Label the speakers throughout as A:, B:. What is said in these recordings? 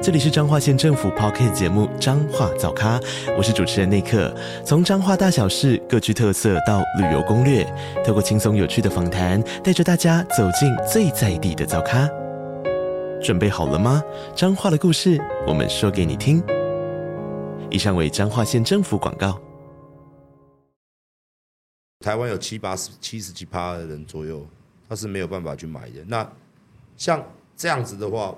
A: 这里是彰化县政府 Podcast 节目《彰化早咖》，我是主持人内克。从彰化大小事各具特色到旅游攻略，透过轻松有趣的访谈，带着大家走进最在地的早咖。准备好了吗？彰化的故事，我们说给你听。以上为彰化县政府广告。
B: 台湾有七八十、七十几趴的人左右，他是没有办法去买的。那像这样子的话。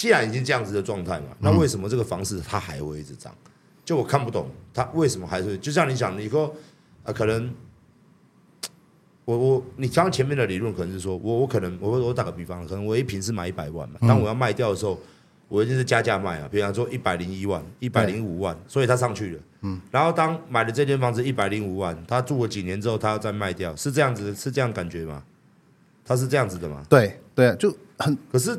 B: 既然已经这样子的状态嘛，那为什么这个房市它还会一直涨？就我看不懂，它为什么还是就像你讲，你说啊，可能我我你刚刚前面的理论可能是说我我可能我我打个比方，可能我一平是买一百万嘛，当我要卖掉的时候，我一定是加价卖啊，比方说一百零一万、一百零五万，所以它上去了。嗯，然后当买了这间房子一百零五万，他住了几年之后，他要再卖掉，是这样子，是这样感觉吗？他是这样子的吗？
C: 对对，就很
B: 可是。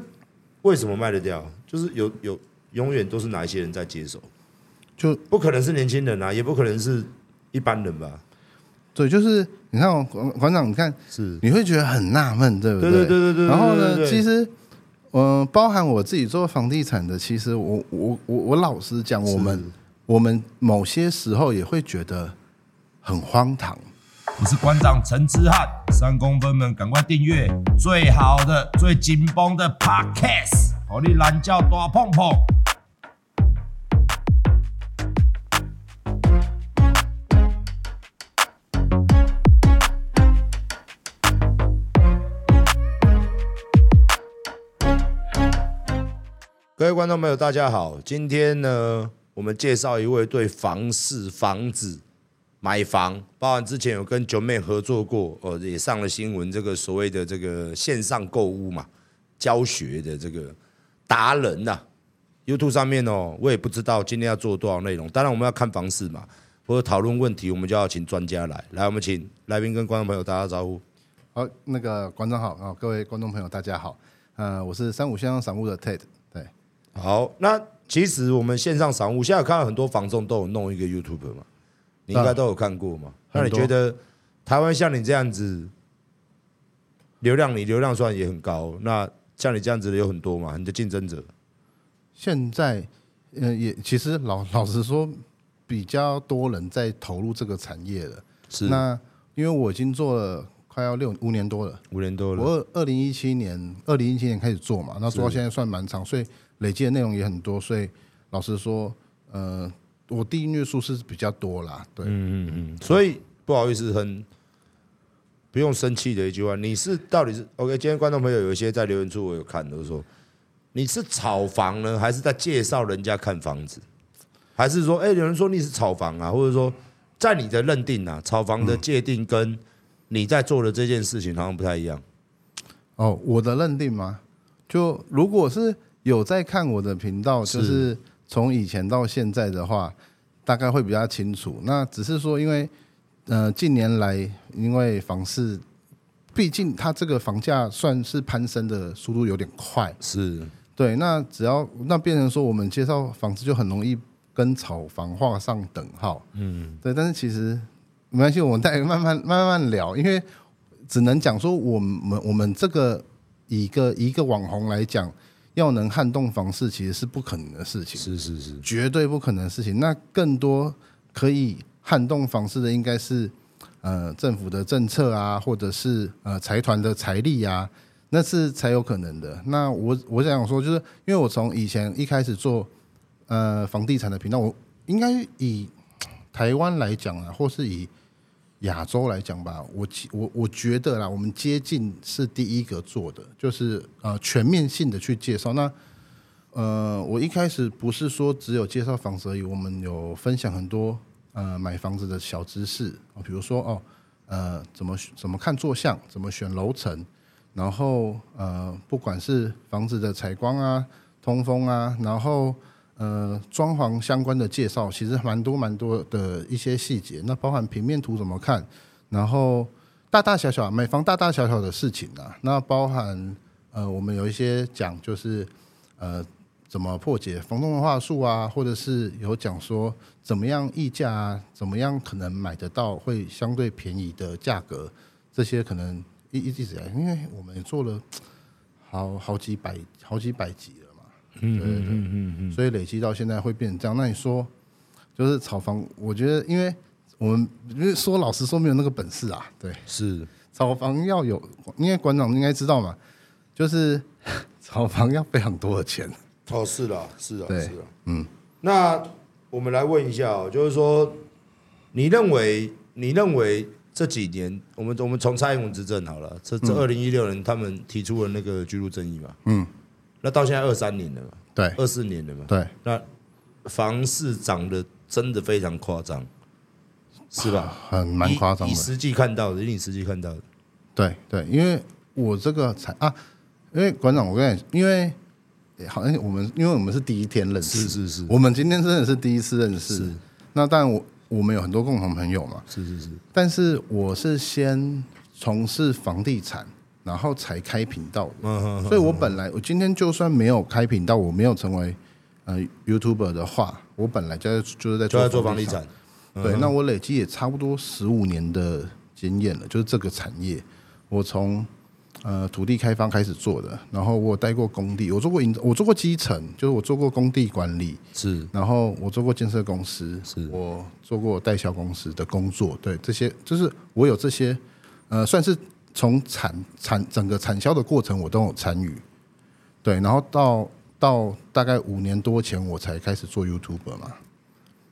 B: 为什么卖得掉？就是有有永远都是哪一些人在接手，就不可能是年轻人啊，也不可能是一般人吧？
C: 对，就是你看馆馆长，你看是你会觉得很纳闷，对不对？
B: 对对对对对。
C: 然后呢，其实嗯、呃，包含我自己做房地产的，其实我我我我老实讲，我们我们某些时候也会觉得很荒唐。
D: 我是馆长陈之汉，三公分们赶快订阅最好的、最紧绷的 Podcast，好你懒觉大碰碰。
B: 各位观众朋友，大家好，今天呢，我们介绍一位对房市、房子。买房，包含之前有跟九妹合作过，哦，也上了新闻。这个所谓的这个线上购物嘛，教学的这个达人呐，YouTube 上面哦，我也不知道今天要做多少内容。当然我们要看房市嘛，或者讨论问题，我们就要请专家来。来，我们请来宾跟观众朋友打个招呼。
C: 好，那个馆长好啊，各位观众朋友大家好。呃，我是三五线上赏物的 Ted。对，
B: 好，那其实我们线上赏物现在有看到很多房仲都有弄一个 YouTube 嘛。你应该都有看过嘛？那你觉得台湾像你这样子，流量你流量算也很高，那像你这样子的有很多嘛？你的竞争者？
C: 现在，嗯，也其实老老实说，比较多人在投入这个产业了。是。那因为我已经做了快要六五年多了，
B: 五年多了。
C: 我二零一七年，二零一七年开始做嘛，那做到现在算蛮长，所以累积的内容也很多。所以老实说，呃。我订阅数是比较多啦，对，嗯嗯
B: 嗯，所以不好意思，很不用生气的一句话，你是到底是 OK？今天观众朋友有一些在留言处我有看，都、说你是炒房呢，还是在介绍人家看房子，还是说，哎、有人说你是炒房啊，或者说在你的认定啊，炒房的界定跟你在做的这件事情好像不太一样。
C: 哦，我的认定吗？就如果是有在看我的频道，就。是从以前到现在的话，大概会比较清楚。那只是说，因为呃近年来，因为房市，毕竟它这个房价算是攀升的速度有点快，
B: 是
C: 对。那只要那变成说，我们介绍房子就很容易跟炒房画上等号。嗯，对。但是其实没关系，我们再慢慢慢慢聊，因为只能讲说，我们我们这个一个一个网红来讲。要能撼动房市，其实是不可能的事情。
B: 是是是，
C: 绝对不可能的事情。那更多可以撼动房市的，应该是呃政府的政策啊，或者是呃财团的财力啊，那是才有可能的。那我我想说，就是因为我从以前一开始做呃房地产的频道，我应该以台湾来讲啊，或是以。亚洲来讲吧，我我我觉得啦，我们接近是第一个做的，就是呃全面性的去介绍。那呃，我一开始不是说只有介绍房子而已，我们有分享很多呃买房子的小知识啊，比如说哦呃怎么怎么看坐向，怎么选楼层，然后呃不管是房子的采光啊、通风啊，然后。呃，装潢相关的介绍其实蛮多蛮多的一些细节，那包含平面图怎么看，然后大大小小买房大大小小的事情啊，那包含呃，我们有一些讲就是呃，怎么破解房东的话术啊，或者是有讲说怎么样议价啊，怎么样可能买得到会相对便宜的价格，这些可能一一直以来，因为我们也做了好好几百好几百集，嗯对对对嗯嗯嗯，所以累积到现在会变成这样。那你说就是炒房，我觉得因为。我们因为说老实说没有那个本事啊，对，
B: 是
C: 炒房要有，因为馆长应该知道嘛，就是炒房要非常多的钱。
B: 哦，是的，是的，
C: 对
B: 是的，嗯。那我们来问一下哦，就是说，你认为，你认为这几年，我们我们从蔡英文执政好了，这这二零一六年他们提出了那个居住正义嘛，嗯，那到现在二三年了嘛，
C: 对，
B: 二四年了嘛，
C: 对，
B: 那房市涨得真的非常夸张。是吧？
C: 很蛮夸张的。
B: 你实际看到的，你实际看到的。
C: 对对，因为我这个才啊，因为馆长，我跟你，因为好像我们，因为我们是第一天认识，
B: 是是是，
C: 我们今天真的是第一次认识。
B: 是。
C: 那当然，我我们有很多共同朋友嘛。
B: 是是是。
C: 但是我是先从事房地产，然后才开频道的。嗯嗯。所以我本来，我今天就算没有开频道，我没有成为呃 YouTuber 的话，我本来就在就是在做
B: 做房地产。
C: 对，那我累积也差不多十五年的经验了，就是这个产业，我从呃土地开发开始做的，然后我待过工地，我做过营，我做过基层，就是我做过工地管理，
B: 是，
C: 然后我做过建设公司，
B: 是
C: 我做过代销公司的工作，对，这些就是我有这些，呃，算是从产产整个产销的过程我都有参与，对，然后到到大概五年多前我才开始做 YouTube 嘛，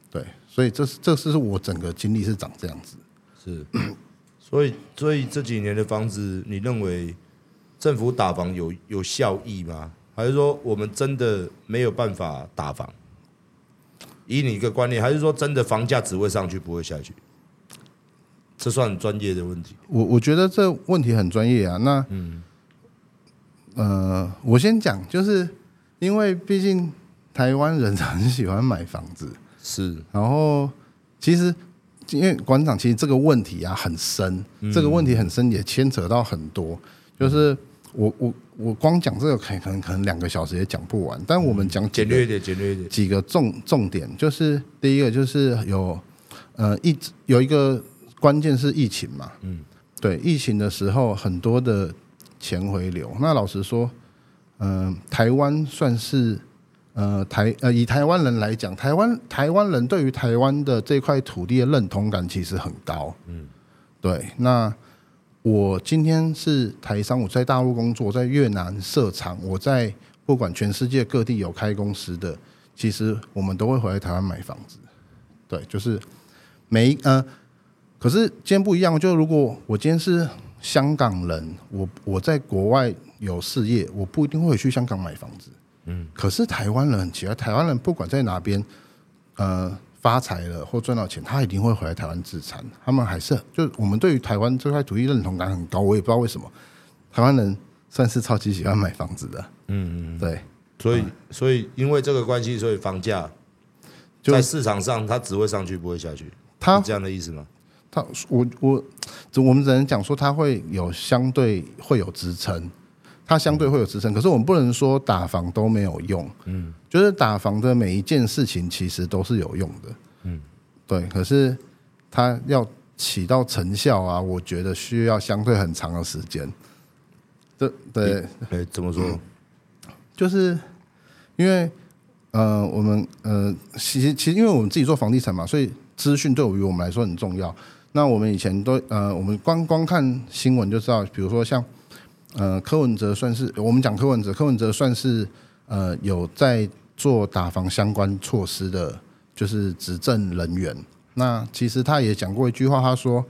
C: 对。所以这是这是我整个经历是长这样子，
B: 是，所以所以这几年的房子，你认为政府打房有有效益吗？还是说我们真的没有办法打房？以你一个观念，还是说真的房价只会上去不会下去？这算很专业的问题。
C: 我我觉得这问题很专业啊。那嗯，呃，我先讲，就是因为毕竟台湾人很喜欢买房子。
B: 是，
C: 然后其实因为馆长，其实这个问题啊很深，嗯、这个问题很深，也牵扯到很多。就是我我我光讲这个可可能可能两个小时也讲不完，但我们讲
B: 简略一点，简略一点，
C: 几个重重点，就是第一个就是有呃一有一个关键是疫情嘛，嗯，对，疫情的时候很多的钱回流。那老实说，嗯、呃，台湾算是。呃，台呃，以台湾人来讲，台湾台湾人对于台湾的这块土地的认同感其实很高。嗯，对。那我今天是台商，我在大陆工作，在越南设厂，我在不管全世界各地有开公司的，其实我们都会回来台湾买房子。对，就是每一呃，可是今天不一样，就如果我今天是香港人，我我在国外有事业，我不一定会去香港买房子。嗯，可是台湾人很奇怪，台湾人不管在哪边，呃，发财了或赚到钱，他一定会回来台湾自产。他们还是就我们对于台湾这块土地认同感很高，我也不知道为什么，台湾人算是超级喜欢买房子的。嗯嗯，对，
B: 所以所以因为这个关系，所以房价在市场上它只会上去不会下去，他这样的意思吗？
C: 他我我我们只能讲说它会有相对会有支撑。它相对会有支撑，可是我们不能说打房都没有用。嗯，就是打房的每一件事情其实都是有用的。嗯，对。可是它要起到成效啊，我觉得需要相对很长的时间。这对，
B: 哎，怎么说？嗯，
C: 就是因为呃，我们呃，其实其实因为我们自己做房地产嘛，所以资讯对于我们来说很重要。那我们以前都呃，我们光光看新闻就知道，比如说像。呃，柯文哲算是我们讲柯文哲，柯文哲算是呃有在做打房相关措施的，就是执政人员。那其实他也讲过一句话，他说：“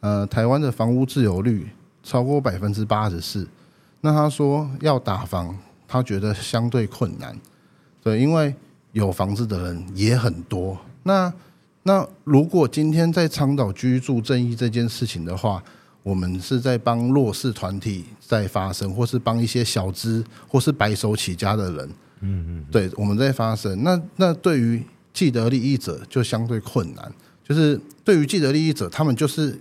C: 呃，台湾的房屋自由率超过百分之八十四。”那他说要打房，他觉得相对困难，对，因为有房子的人也很多。那那如果今天在倡导居住正义这件事情的话，我们是在帮弱势团体在发声，或是帮一些小资或是白手起家的人，嗯嗯，对，我们在发声。那那对于既得利益者就相对困难，就是对于既得利益者，他们就是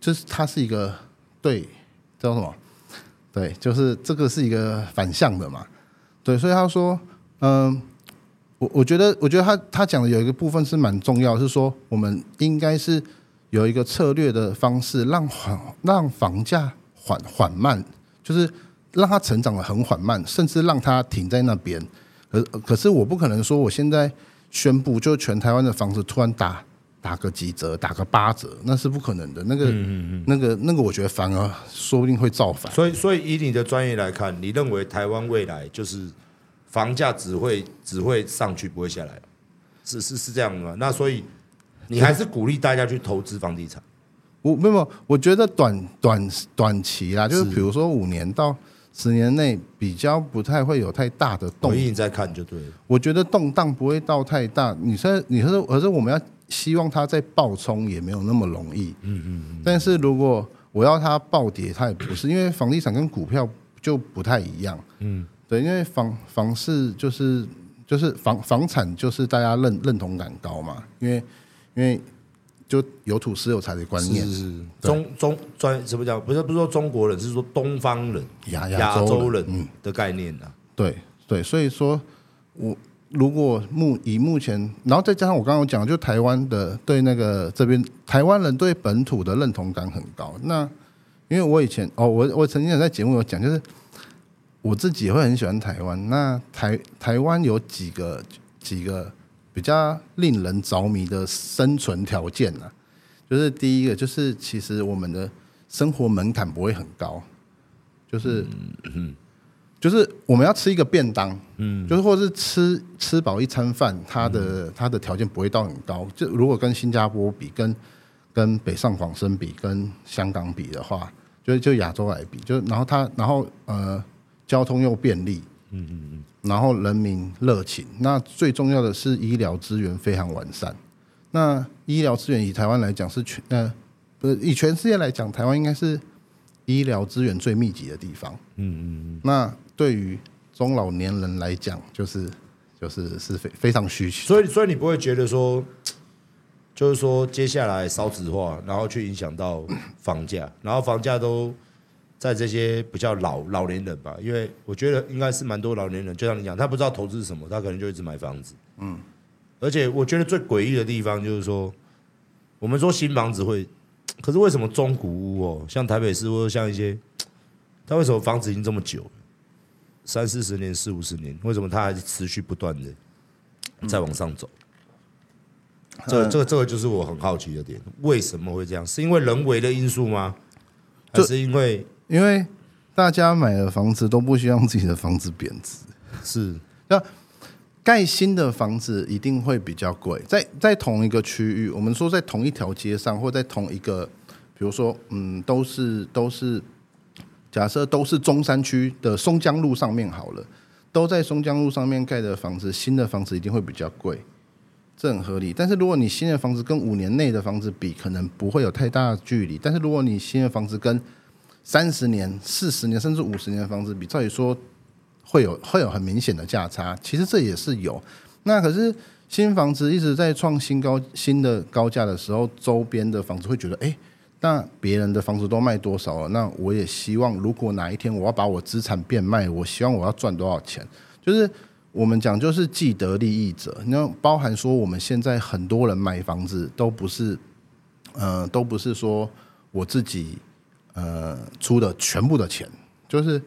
C: 就是他是一个对叫什么？对，就是这个是一个反向的嘛。对，所以他说，嗯，我我觉得，我觉得他他讲的有一个部分是蛮重要，是说我们应该是有一个策略的方式，让缓让房价缓缓慢，就是让它成长的很缓慢，甚至让它停在那边。可可是我不可能说我现在宣布就全台湾的房子突然打打个几折，打个八折，那是不可能的。那个、嗯嗯嗯那个、那个，我觉得反而说不定会造反。
B: 所以，所以以你的专业来看，你认为台湾未来就是房价只会只会上去，不会下来，是是是这样的吗？那所以你还是鼓励大家去投资房地产？
C: 我没有，我觉得短短短期啦，就是比如说五年到十年内比较不太会有太大的动。
B: 你在看就对了。
C: 我觉得动荡不会到太大。你说，你说，可是我们要。希望它再暴冲也没有那么容易，嗯嗯，但是如果我要它暴跌，它也不是，因为房地产跟股票就不太一样，嗯，对，因为房房市就是就是房房产就是大家认认同感高嘛，因为因为就有土私有财的观念，
B: 是是中中专什么讲？不是不是说中国人，是说东方人
C: 亚
B: 亚洲人的概念啊，
C: 对对，所以说我。如果目以目前，然后再加上我刚刚讲，就台湾的对那个这边台湾人对本土的认同感很高。那因为我以前哦，我我曾经有在节目有讲，就是我自己也会很喜欢台湾。那台台湾有几个几个比较令人着迷的生存条件呢、啊？就是第一个，就是其实我们的生活门槛不会很高，就是嗯。嗯就是我们要吃一个便当，嗯，就是或是吃吃饱一餐饭，它的它的条件不会到很高。就如果跟新加坡比，跟跟北上广深比，跟香港比的话，就就亚洲来比，就然后它然后呃交通又便利，嗯嗯嗯，然后人民热情，那最重要的是医疗资源非常完善。那医疗资源以台湾来讲是全呃不是以全世界来讲，台湾应该是医疗资源最密集的地方。嗯嗯嗯，那。对于中老年人来讲，就是就是是非非常需求，
B: 所以所以你不会觉得说，就是说接下来少子化，然后去影响到房价，然后房价都在这些比较老老年人吧，因为我觉得应该是蛮多老年人，就像你讲，他不知道投资是什么，他可能就一直买房子，嗯，而且我觉得最诡异的地方就是说，我们说新房子会，可是为什么中古屋哦，像台北市或者像一些，他为什么房子已经这么久？三四十年、四五十年，为什么它还是持续不断的在往上走？嗯、这个、这个、这个就是我很好奇的点，为什么会这样？是因为人为的因素吗？还是因为
C: 因为大家买了房子都不希望自己的房子贬值？
B: 是
C: 那盖新的房子一定会比较贵，在在同一个区域，我们说在同一条街上，或在同一个，比如说，嗯，都是都是。假设都是中山区的松江路上面好了，都在松江路上面盖的房子，新的房子一定会比较贵，这很合理。但是如果你新的房子跟五年内的房子比，可能不会有太大的距离。但是如果你新的房子跟三十年、四十年甚至五十年的房子比，照理说会有会有很明显的价差。其实这也是有。那可是新房子一直在创新高、新的高价的时候，周边的房子会觉得，哎。那别人的房子都卖多少了？那我也希望，如果哪一天我要把我资产变卖，我希望我要赚多少钱？就是我们讲，就是既得利益者。那包含说，我们现在很多人买房子都不是，呃，都不是说我自己呃出的全部的钱。就是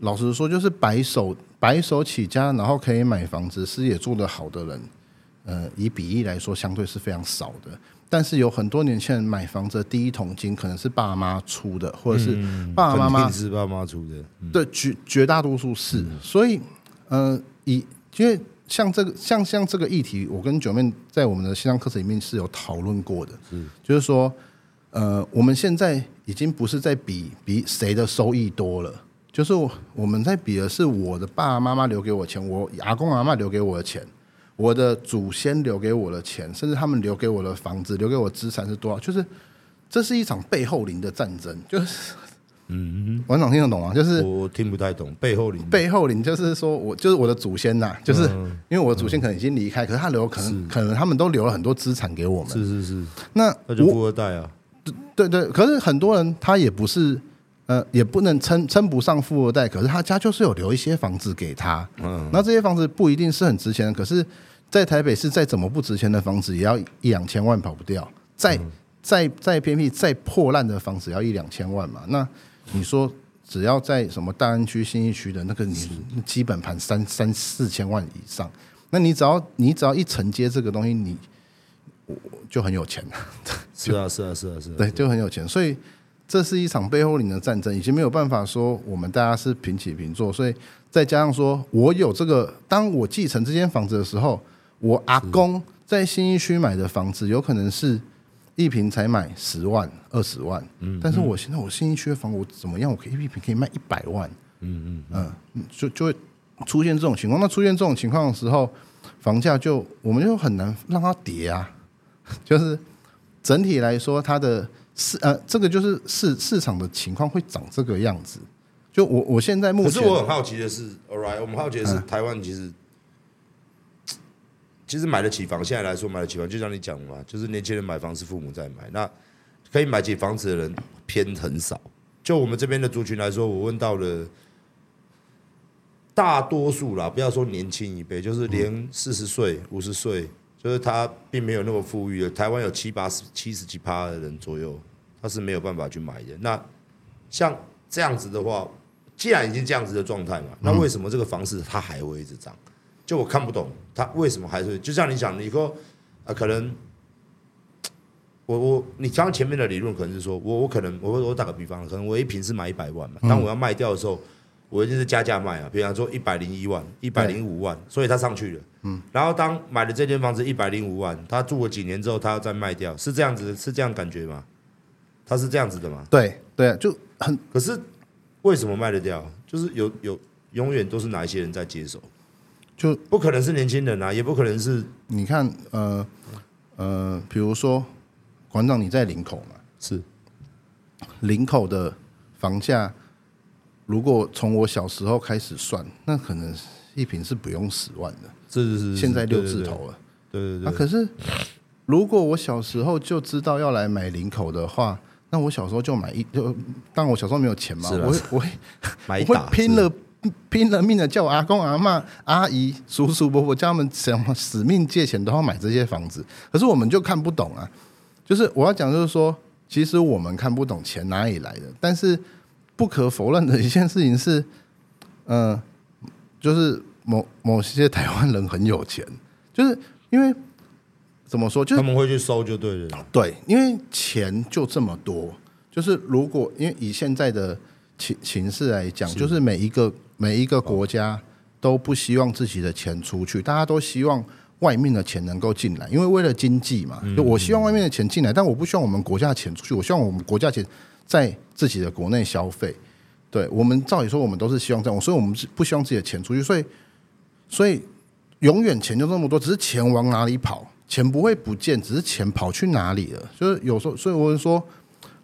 C: 老实说，就是白手白手起家，然后可以买房子，事业做得好的人，呃，以比例来说，相对是非常少的。但是有很多年轻人买房子的第一桶金可能是爸妈出的，或者是爸爸妈妈
B: 是爸妈出的，
C: 对，绝绝大多数是。所以，呃，以因为像这个像像这个议题，我跟九妹在我们的线上课程里面是有讨论过的，是就是说，呃，我们现在已经不是在比比谁的收益多了，就是我们在比的是我的爸爸妈妈留给我钱，我阿公阿嬷留给我的钱。我的祖先留给我的钱，甚至他们留给我的房子，留给我资产是多少？就是这是一场背后灵的战争。就是，嗯，馆长听得懂吗？就是
B: 我听不太懂背后灵。
C: 背后灵就是说我就是我的祖先呐，就是因为我的祖先可能已经离开，可是他留可能可能他们都留了很多资产给我们。
B: 是是是，
C: 那
B: 那就富二代啊。
C: 对对，可是很多人他也不是，呃，也不能称称不上富二代，可是他家就是有留一些房子给他，嗯，那这些房子不一定是很值钱的，可是，在台北市再怎么不值钱的房子，也要一两千万跑不掉，再再再偏僻、再破烂的房子，要一两千万嘛？那你说，只要在什么大安区、新义区的那个，你基本盘三三四千万以上，那你只要你只要一承接这个东西，你。我就很有钱。了，
B: 是啊，是啊，是啊，是啊，
C: 对，就很有钱，所以这是一场背后领的战争，已经没有办法说我们大家是平起平坐，所以再加上说我有这个，当我继承这间房子的时候，我阿公在新一区买的房子，有可能是一平才买十万、二十万，嗯，但是我现在我新一区的房，我怎么样，我可以一平可以卖一百万，嗯嗯。嗯，就就会出现这种情况，那出现这种情况的时候，房价就我们就很难让它跌啊。就是整体来说，它的市呃，这个就是市市场的情况会长这个样子。就我我现在目前，
B: 可是我很好奇的是，All right，我们好奇的是，台湾其实其实买得起房，现在来说买得起房，就像你讲嘛，就是年轻人买房是父母在买，那可以买起房子的人偏很少。就我们这边的族群来说，我问到了大多数啦，不要说年轻一辈，就是连四十岁、五十岁。就是他并没有那么富裕的，台湾有七八十、七十几趴的人左右，他是没有办法去买的。那像这样子的话，既然已经这样子的状态嘛，那为什么这个房市它还会一直涨？就我看不懂，它为什么还是？就像你讲，你说啊，可能我我你刚刚前面的理论可能是说我我可能我我打个比方，可能我一瓶是买一百万嘛，当我要卖掉的时候。我一定是加价卖啊，比方说一百零一万、一百零五万，所以他上去了。嗯，然后当买了这间房子一百零五万，他住了几年之后，他要再卖掉，是这样子，是这样感觉吗？他是这样子的吗？
C: 对对，就很。
B: 可是为什么卖得掉？就是有有永远都是哪一些人在接手？就不可能是年轻人啊，也不可能是。
C: 你看，呃呃，比如说馆长你在林口嘛，
B: 是
C: 林口的房价。如果从我小时候开始算，那可能一瓶是不用十万的，
B: 是是是，
C: 现在六字头了，
B: 对对对。
C: 啊，可是如果我小时候就知道要来买领口的话，那我小时候就买一就，当我小时候没有钱嘛，我会我会买我会拼了拼了命的叫我阿公阿妈阿姨叔叔伯伯叫他们什么死命借钱都要买这些房子，可是我们就看不懂啊，就是我要讲就是说，其实我们看不懂钱哪里来的，但是。不可否认的一件事情是，嗯、呃，就是某某些台湾人很有钱，就是因为怎么说，就是
B: 他们会去收就对了。
C: 对，因为钱就这么多，就是如果因为以现在的情形势来讲，就是每一个每一个国家都不希望自己的钱出去，大家都希望外面的钱能够进来，因为为了经济嘛，就我希望外面的钱进来，但我不希望我们国家的钱出去，我希望我们国家钱。在自己的国内消费，对我们照理说，我们都是希望这样，所以我们是不希望自己的钱出去，所以，所以永远钱就这么多，只是钱往哪里跑，钱不会不见，只是钱跑去哪里了。就是有时候，所以我说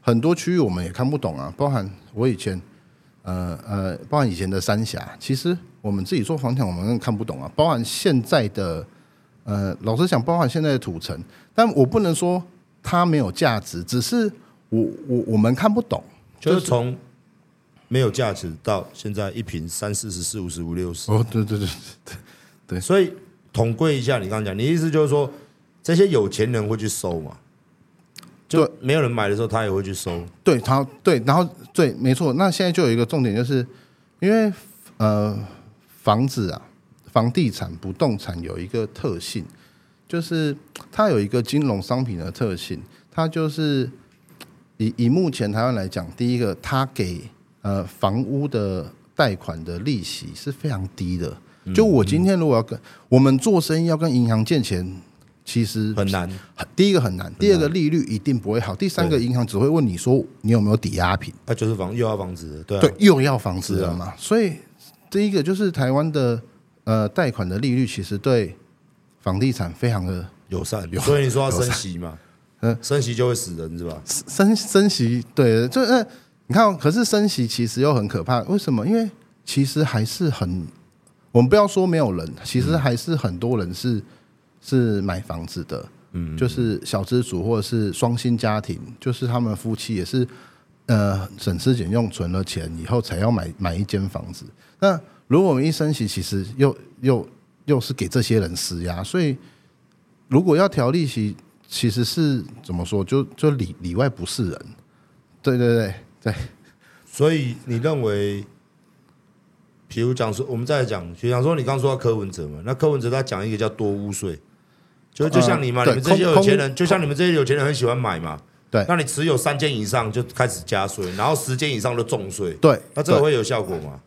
C: 很多区域我们也看不懂啊，包含我以前，呃呃，包含以前的三峡，其实我们自己做房产，我们更看不懂啊，包含现在的，呃，老实讲，包含现在的土城，但我不能说它没有价值，只是。我我我们看不懂，
B: 就是从没有价值到现在一瓶三四十四五十五六十。
C: 哦，对对对对对，
B: 所以统归一下，你刚刚讲，你意思就是说，这些有钱人会去收嘛？就没有人买的时候，他也会去收。
C: 对，他对，然后对，没错。那现在就有一个重点，就是因为呃，房子啊，房地产、不动产有一个特性，就是它有一个金融商品的特性，它就是。以以目前台湾来讲，第一个，他给呃房屋的贷款的利息是非常低的。就我今天如果要跟我们做生意要跟银行借钱，其实
B: 很难。
C: 第一个很难，第二个利率一定不会好，第三个银行只会问你说你有没有抵押品。
B: 那就是房又要房子，对
C: 对，又要房子了嘛。所以第一个就是台湾的呃贷款的利率其实对房地产非常的
B: 友善，所以你说要升息嘛。嗯，升息就会死人是吧？
C: 升升息，对，就嗯，你看，可是升息其实又很可怕。为什么？因为其实还是很，我们不要说没有人，其实还是很多人是是买房子的。嗯，就是小资主或者是双薪家庭，就是他们夫妻也是呃省吃俭用存了钱以后才要买买一间房子。那如果我们一升息，其实又又又是给这些人施压，所以如果要调利息，其实是怎么说，就就里里外不是人。对对对对，
B: 所以你认为？比如讲说，我们再来讲，比如讲说，你刚说到柯文哲嘛，那柯文哲他讲一个叫多污税，就就像你嘛，你们这些有钱人，就像你们这些有钱人很喜欢买嘛，
C: 对，
B: 那你持有三间以上就开始加税，然后十间以上的重税，
C: 对，
B: 那这个会有效果吗？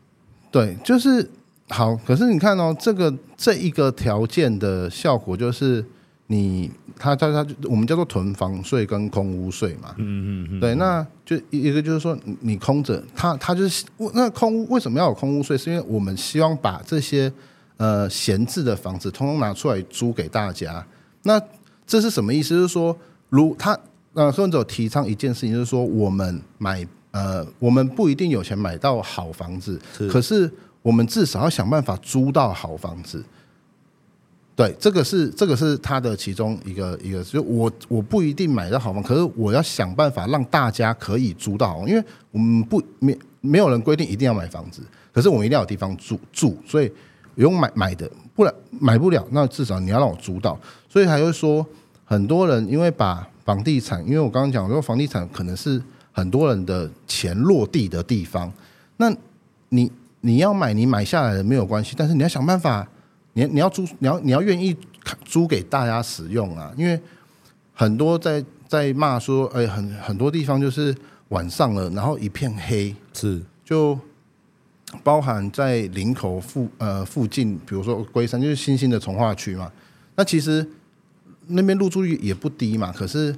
C: 对，就是好，可是你看哦，这个这一个条件的效果就是。你他他他，我们叫做囤房税跟空屋税嘛。嗯嗯嗯。对，那就一个就是说，你空着，他他就是那空屋为什么要有空屋税？是因为我们希望把这些呃闲置的房子通通拿出来租给大家。那这是什么意思？就是说，如他呃柯文哲提倡一件事情，就是说，我们买呃我们不一定有钱买到好房子，是可是我们至少要想办法租到好房子。对，这个是这个是他的其中一个一个，就我我不一定买到好房，可是我要想办法让大家可以租到好，因为我们不没没有人规定一定要买房子，可是我们一定要有地方住住，所以不用买买的，不然买不了，那至少你要让我租到，所以还会说很多人因为把房地产，因为我刚刚讲说房地产可能是很多人的钱落地的地方，那你你要买你买下来的没有关系，但是你要想办法。你你要租，你要你要愿意租给大家使用啊，因为很多在在骂说，哎，很很多地方就是晚上了，然后一片黑，
B: 是
C: 就包含在林口附呃附近，比如说龟山就是新兴的从化区嘛，那其实那边入住率也不低嘛，可是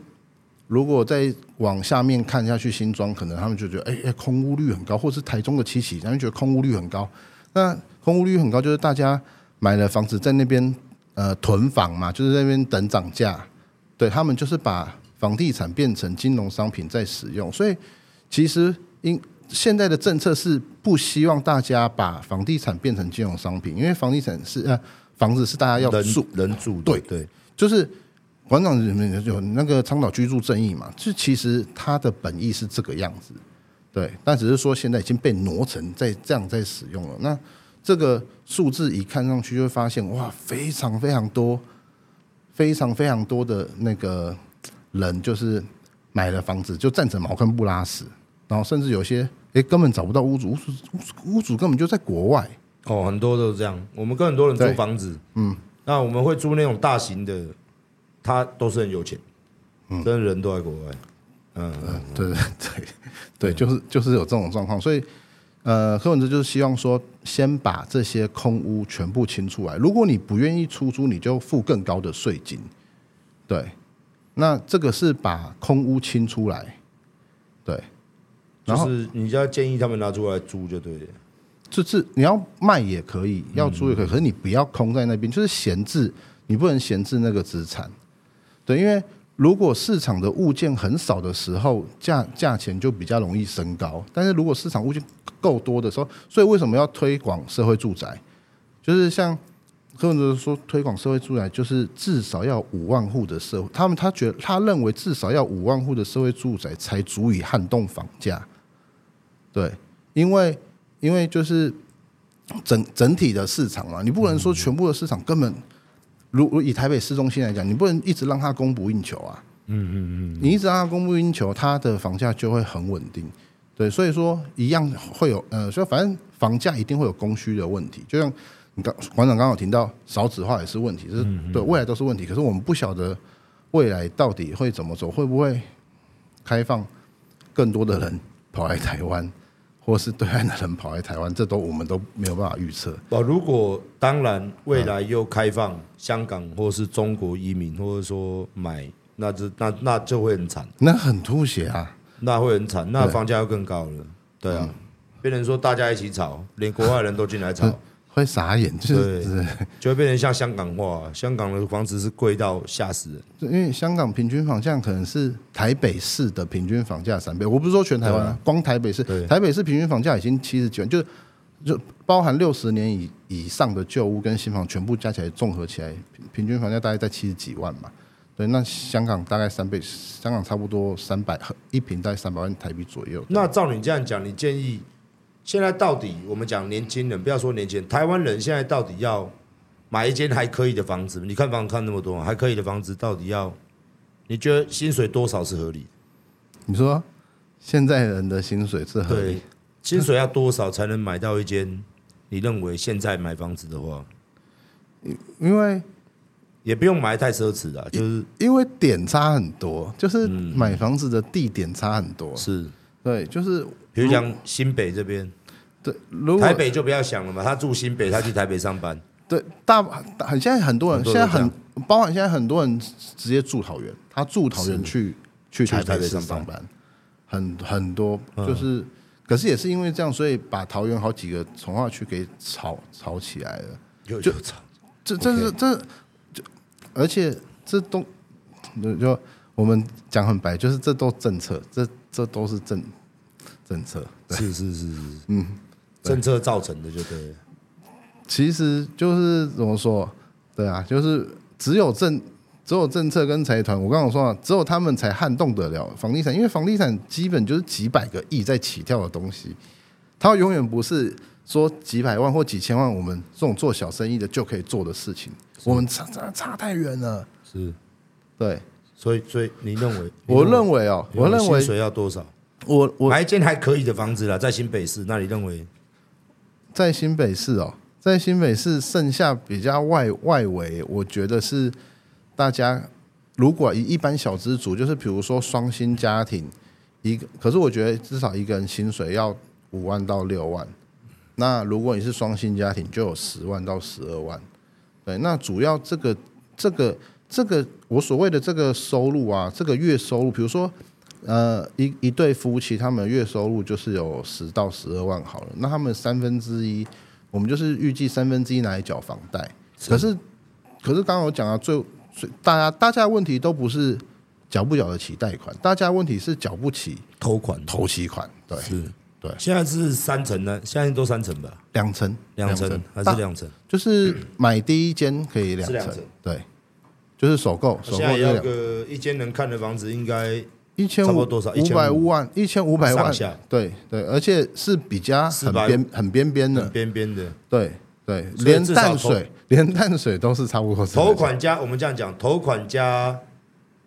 C: 如果再往下面看下去，新庄可能他们就觉得，哎哎，空屋率很高，或是台中的七期，他们觉得空屋率很高，那空屋率很高就是大家。买了房子在那边呃囤房嘛，就是在那边等涨价，对他们就是把房地产变成金融商品在使用，所以其实因现在的政策是不希望大家把房地产变成金融商品，因为房地产是呃房子是大家要住。
B: 人住，
C: 对
B: 对，
C: 就是馆长有那个倡导居住正义嘛，就其实它的本意是这个样子，对，但只是说现在已经被挪成在这样在使用了，那。这个数字一看上去就会发现，哇，非常非常多，非常非常多的那个人就是买了房子就站着茅坑不拉屎，然后甚至有些诶根本找不到屋主，屋主屋主根本就在国外。
B: 哦，很多都是这样。我们跟很多人租房子，嗯，那我们会租那种大型的，他都是很有钱，嗯，真的人都在国外。嗯嗯，
C: 对对对对，就是就是有这种状况，所以。呃，柯文哲就是希望说，先把这些空屋全部清出来。如果你不愿意出租，你就付更高的税金。对，那这个是把空屋清出来。对，然后
B: 就是你就要建议他们拿出来租就对了。
C: 就是你要卖也可以，要租也可以，可是你不要空在那边，就是闲置，你不能闲置那个资产。对，因为。如果市场的物件很少的时候，价价钱就比较容易升高。但是如果市场物件够多的时候，所以为什么要推广社会住宅？就是像柯文哲说，推广社会住宅就是至少要五万户的社会，他们他觉得他认为至少要五万户的社会住宅才足以撼动房价。对，因为因为就是整整体的市场嘛，你不能说全部的市场根本。如以台北市中心来讲，你不能一直让它供不应求啊。嗯嗯嗯，你一直让它供不应求，它的房价就会很稳定。对，所以说一样会有呃，所以反正房价一定会有供需的问题。就像你刚馆长刚好提到少子化也是问题，就是对未来都是问题。可是我们不晓得未来到底会怎么走，会不会开放更多的人跑来台湾？或是对岸的人跑来台湾，这都我们都没有办法预测。
B: 哦，如果当然未来又开放香港或是中国移民，或者说买，那就那那就会很惨。
C: 那很吐血啊，
B: 那会很惨，那房价又更高了。对啊，变成说大家一起炒，连国外人都进来炒。
C: 会傻眼，就是对
B: 就会变成像香港话，香港的房子是贵到吓死人。
C: 因为香港平均房价可能是台北市的平均房价三倍。我不是说全台湾，啊，光台北市，台北市平均房价已经七十几万，就就包含六十年以以上的旧屋跟新房全部加起来，综合起来，平均房价大概在七十几万嘛。对，那香港大概三倍，香港差不多三百一平，大概三百万台币左右。
B: 那照你这样讲，你建议现在到底我们讲年轻人，不要说年轻人，台湾人现在到底要买一间还可以的房子？你看房看那么多，还可以的房子到底要？你觉得薪水多少是合理？
C: 你说现在人的薪水是合理？
B: 薪水要多少才能买到一间？你认为现在买房子的话，
C: 因为
B: 也不用买太奢侈的，就是
C: 因为点差很多，就是买房子的地点差很多。
B: 是，
C: 对，就是
B: 比如讲新北这边，
C: 对，如果
B: 台北就不要想了嘛，他住新北，他去台北上班。
C: 对，大很现在很多人现在很包含现在很多人直接住桃园，他住桃园去去台北上上班，很很多就是。可是也是因为这样，所以把桃园好几个从化区给炒炒起来了。
B: 就
C: 这这是这，就而且这都就我们讲很白，就是这都政策，这这都是政政策。
B: 是是是是，嗯，政策造成的就对。
C: 其实就是怎么说，对啊，就是只有政。只有政策跟财团，我刚刚说了，只有他们才撼动得了房地产，因为房地产基本就是几百个亿在起跳的东西，它永远不是说几百万或几千万，我们这种做小生意的就可以做的事情，我们差差差太远了。
B: 是，
C: 对，
B: 所以所以你认为？
C: 我认为哦，我认为
B: 薪水要多少？
C: 我我
B: 买一间还可以的房子啦，在新北市，那你认为？
C: 在新北市哦，在新北市剩下比较外外围，我觉得是。大家如果以一般小资族，就是比如说双薪家庭，一个，可是我觉得至少一个人薪水要五万到六万。那如果你是双薪家庭，就有十万到十二万。对，那主要这个这个这个我所谓的这个收入啊，这个月收入，比如说呃一一对夫妻，他们月收入就是有十到十二万好了，那他们三分之一，我们就是预计三分之一拿来缴房贷。可是可是刚刚我讲到最。最大家大家的问题都不是缴不缴得起贷款，大家问题是缴不起
B: 头款、
C: 头期款。对，
B: 是，
C: 对。
B: 现在是三层呢？现在都三层吧？
C: 两层，
B: 两层还是两层？
C: 就是买第一间可以两层，对，就是首购。首购
B: 要个一间能看的房子，应该
C: 一千五
B: 多少？
C: 五百万，一千五百万。对对，而且是比较很边很边边的，
B: 边边的。
C: 对对，连淡水。连淡水都是差不多。
B: 头款加我们这样讲，头款加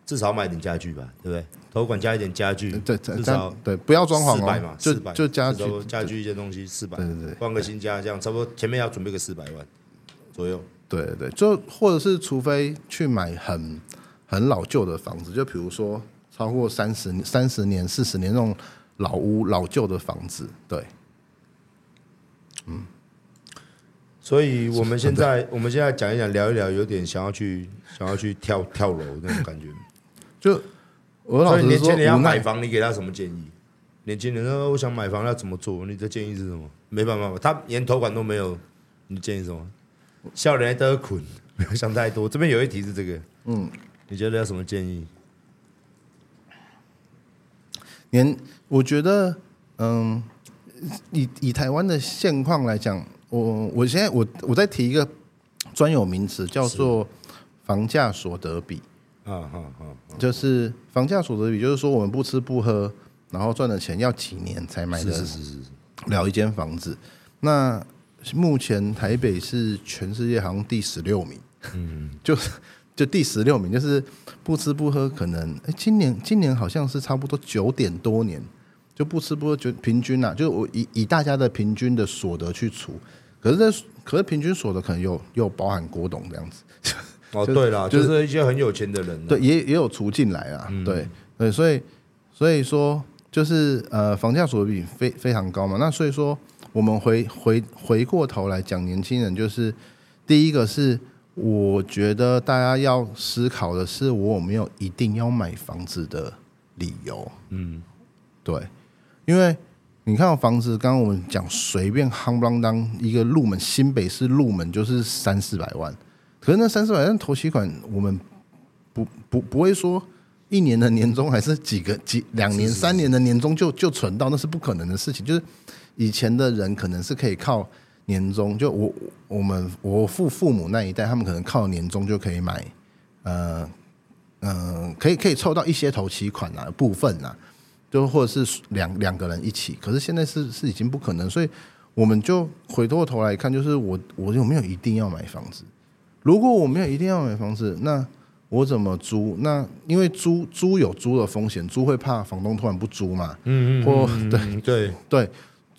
B: 至少买点家具吧，对不对？头款加一点家具，
C: 对，至少对，不要装潢
B: 四百嘛，就
C: 就家具，
B: 家具一些东西四百，
C: 对对对，
B: 换个新家这样，差不多前面要准备个四百万左右。
C: 对对对，就或者是除非去买很很老旧的房子，就比如说超过三十三十年、四十年那种老屋、老旧的房子，对，嗯。
B: 所以我们现在，我们现在讲一讲，聊一聊，有点想要去，想要去跳跳楼那种感觉。
C: 就我老实说，
B: 年轻人要买房，你给他什么建议？年轻人说：“我想买房要怎么做？”你的建议是什么？没办法，他连头款都没有，你建议什么？笑脸得捆，不 要想太多。这边有一题是这个，嗯，你觉得要什么建议？
C: 年，我觉得，嗯，以以台湾的现况来讲。我我现在我我再提一个专有名词，叫做房价所得比。啊啊啊！就是房价所得比，就是说我们不吃不喝，然后赚的钱要几年才买得了一间房子。那目前台北是全世界好像第十六名，嗯，就就第十六名，就是不吃不喝，可能哎，今年今年好像是差不多九点多年，就不吃不喝就平均啊，就我以以大家的平均的所得去除。可是这可是平均所得可能又又包含郭董这样子，
B: 哦，对啦，就是一些很有钱的人，
C: 对，也也有除进来啊，对对，所以所以说就是呃，房价所得比非非常高嘛，那所以说我们回回回过头来讲，年轻人就是第一个是我觉得大家要思考的是，我有没有一定要买房子的理由？嗯，对，因为。你看房子，刚刚我们讲随便夯不啷当一个入门，新北市入门就是三四百万，可是那三四百万头期款，我们不不不会说一年的年终还是几个几两年三年的年终就就存到，那是不可能的事情。就是以前的人可能是可以靠年终，就我我们我父父母那一代，他们可能靠年终就可以买呃嗯、呃，可以可以凑到一些头期款啊部分啊，就或者是两两个人一起，可是现在是是已经不可能，所以我们就回过头来看，就是我我有没有一定要买房子？如果我没有一定要买房子，那我怎么租？那因为租租有租的风险，租会怕房东突然不租嘛？嗯嗯，或对
B: 对
C: 对，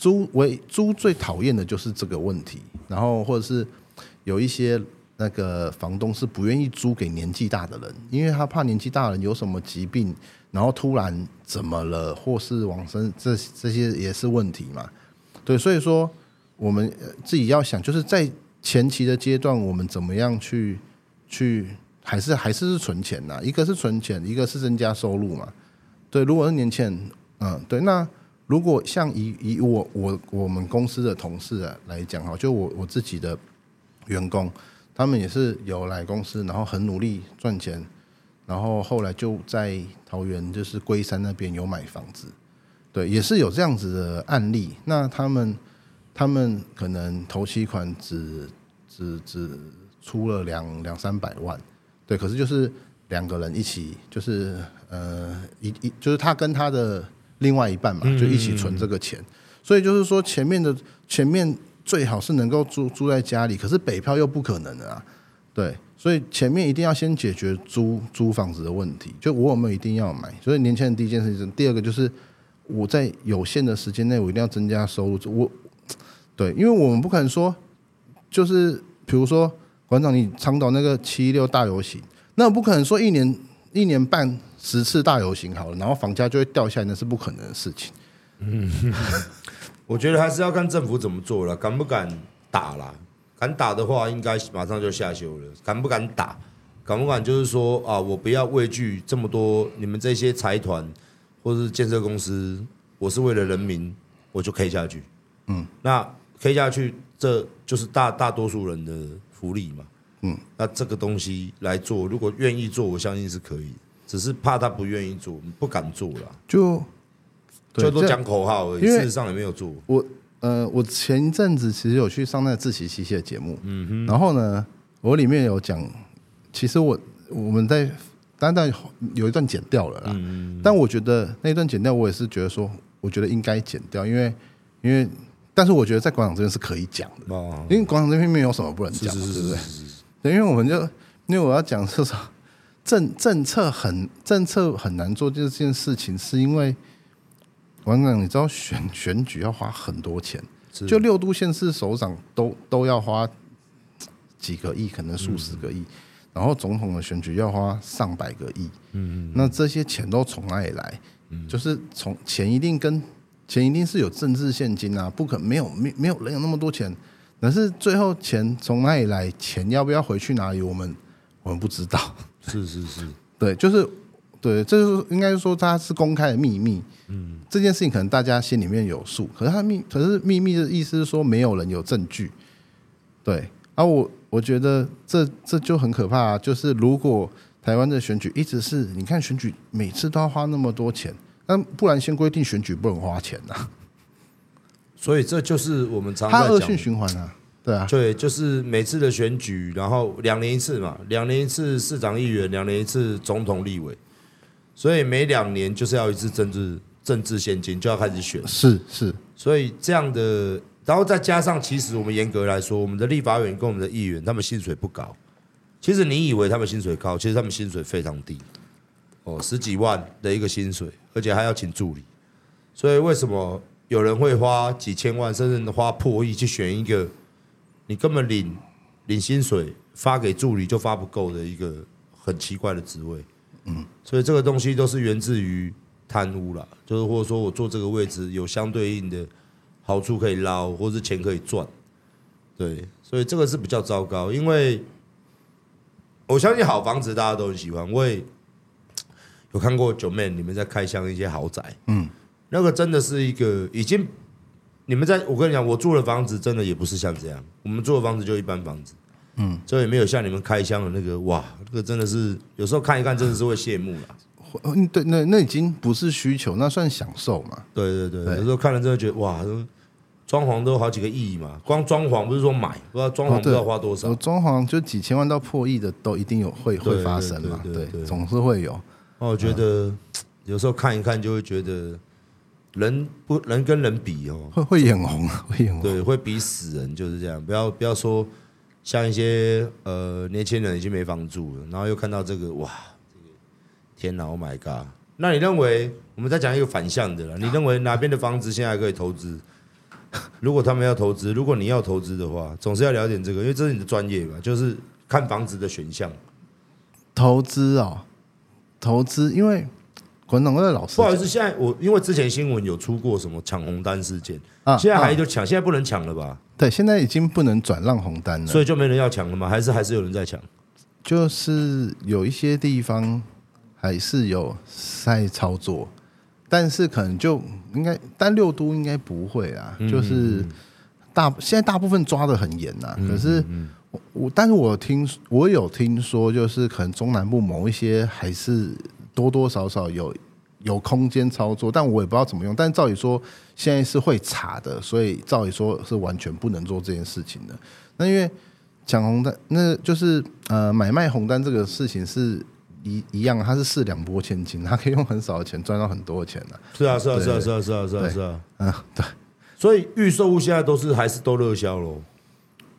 C: 租为租最讨厌的就是这个问题，然后或者是有一些。那个房东是不愿意租给年纪大的人，因为他怕年纪大的人有什么疾病，然后突然怎么了，或是往生，这这些也是问题嘛。对，所以说我们自己要想，就是在前期的阶段，我们怎么样去去，还是还是是存钱呐？一个是存钱，一个是增加收入嘛。对，如果是年轻人，嗯，对，那如果像以以我我我们公司的同事啊来讲哈，就我我自己的员工。他们也是有来公司，然后很努力赚钱，然后后来就在桃园，就是龟山那边有买房子，对，也是有这样子的案例。那他们他们可能头期款只只只出了两两三百万，对，可是就是两个人一起，就是呃一一就是他跟他的另外一半嘛，就一起存这个钱，所以就是说前面的前面。最好是能够住住在家里，可是北漂又不可能的啊，对，所以前面一定要先解决租租房子的问题。就我有没有一定要买？所以年轻人第一件事情，第二个就是我在有限的时间内，我一定要增加收入。我对，因为我们不可能说，就是比如说馆长，你倡导那个七一六大游行，那我不可能说一年一年半十次大游行好了，然后房价就会掉下来，那是不可能的事情。嗯。
B: 我觉得还是要看政府怎么做了，敢不敢打啦？敢打的话，应该马上就下修了。敢不敢打？敢不敢就是说啊，我不要畏惧这么多你们这些财团或是建设公司，我是为了人民，我就 K 下去。嗯，那 K 下去，这就是大大多数人的福利嘛。嗯，那这个东西来做，如果愿意做，我相信是可以，只是怕他不愿意做，不敢做了。
C: 就。
B: 就都讲口号而已，事实上也没有做。
C: 我呃，我前一阵子其实有去上那个志祺七七的节目，嗯哼，然后呢，我里面有讲，其实我我们在单单有一段剪掉了啦，嗯，但我觉得那一段剪掉，我也是觉得说，我觉得应该剪掉，因为因为，但是我觉得在广场这边是可以讲的，哦，因为广场这边没有什么不能讲，是是是是是，对，因为我们就因为我要讲是说政政策很政策很难做这件事情，是因为。王长，你知道选选举要花很多钱，就六都县市首长都都要花几个亿，可能数十个亿，嗯，然后总统的选举要花上百个亿，嗯，那这些钱都从哪里来？嗯，就是从钱一定跟钱一定是有政治现金啊，不可没有没没有人有那么多钱，但是最后钱从哪里来？钱要不要回去哪里？我们我们不知道。
B: 是是是，
C: 对，就是。对，这是应该说它是公开的秘密。嗯，这件事情可能大家心里面有数，可是它秘，可是秘密的意思是说没有人有证据。对，而、啊、我我觉得这这就很可怕、啊。就是如果台湾的选举一直是，你看选举每次都要花那么多钱，那不然先规定选举不能花钱呐、啊。
B: 所以这就是我们常常在讲
C: 恶性循环啊。对啊，
B: 对，就是每次的选举，然后两年一次嘛，两年一次市长、议员，两年一次总统、立委。所以每两年就是要一次政治政治现金，就要开始选。
C: 是是，
B: 所以这样的，然后再加上，其实我们严格来说，我们的立法委员跟我们的议员，他们薪水不高。其实你以为他们薪水高，其实他们薪水非常低。哦，十几万的一个薪水，而且还要请助理。所以为什么有人会花几千万，甚至花破亿去选一个你根本领领薪水发给助理就发不够的一个很奇怪的职位？嗯，所以这个东西都是源自于贪污啦，就是或者说我坐这个位置有相对应的好处可以捞，或者是钱可以赚，对，所以这个是比较糟糕。因为我相信好房子大家都很喜欢，我也有看过九妹你们在开箱一些豪宅，嗯，那个真的是一个已经你们在我跟你讲，我住的房子真的也不是像这样，我们住的房子就一般房子。嗯，所以没有像你们开箱的那个哇，那个真的是有时候看一看，真的是会羡慕了。
C: 嗯，对，那那已经不是需求，那算享受嘛？
B: 对对对，有时候看了真的觉得哇，装潢都好几个亿嘛，光装潢不是说买，不知道装潢不知道花多少。
C: 我装潢就几千万到破亿的都一定有会会发生嘛，对，总是会有。
B: 我觉得有时候看一看就会觉得人不人跟人比哦，
C: 会会眼红，会眼红，
B: 对，会比死人就是这样。不要不要说像一些呃年轻人已经没房住了，然后又看到这个哇，天哪，Oh my God！那你认为我们再讲一个反向的了？你认为哪边的房子现在还可以投资？如果他们要投资，如果你要投资的话，总是要了解这个，因为这是你的专业嘛，就是看房子的选项。
C: 投资哦，投资，因为滚筒的老师，
B: 不好意思，现在我因为之前新闻有出过什么抢红单事件啊，现在还就抢，现在不能抢了吧？
C: 对，现在已经不能转让红单了，
B: 所以就没人要抢了吗？还是还是有人在抢？
C: 就是有一些地方还是有在操作。但是可能就应该，但六都应该不会啊，就是大现在大部分抓的很严呐。可是我我，但是我听我有听说，就是可能中南部某一些还是多多少少有有空间操作，但我也不知道怎么用。但照理说现在是会查的，所以照理说是完全不能做这件事情的。那因为抢红单，那就是呃买卖红单这个事情是。一一样，它是四两拨千斤，它可以用很少的钱赚到很多的钱的。
B: 是啊，是啊，是啊，是啊，是啊，是啊，是啊。
C: 嗯，对。
B: 所以预售屋现在都是还是都热销喽？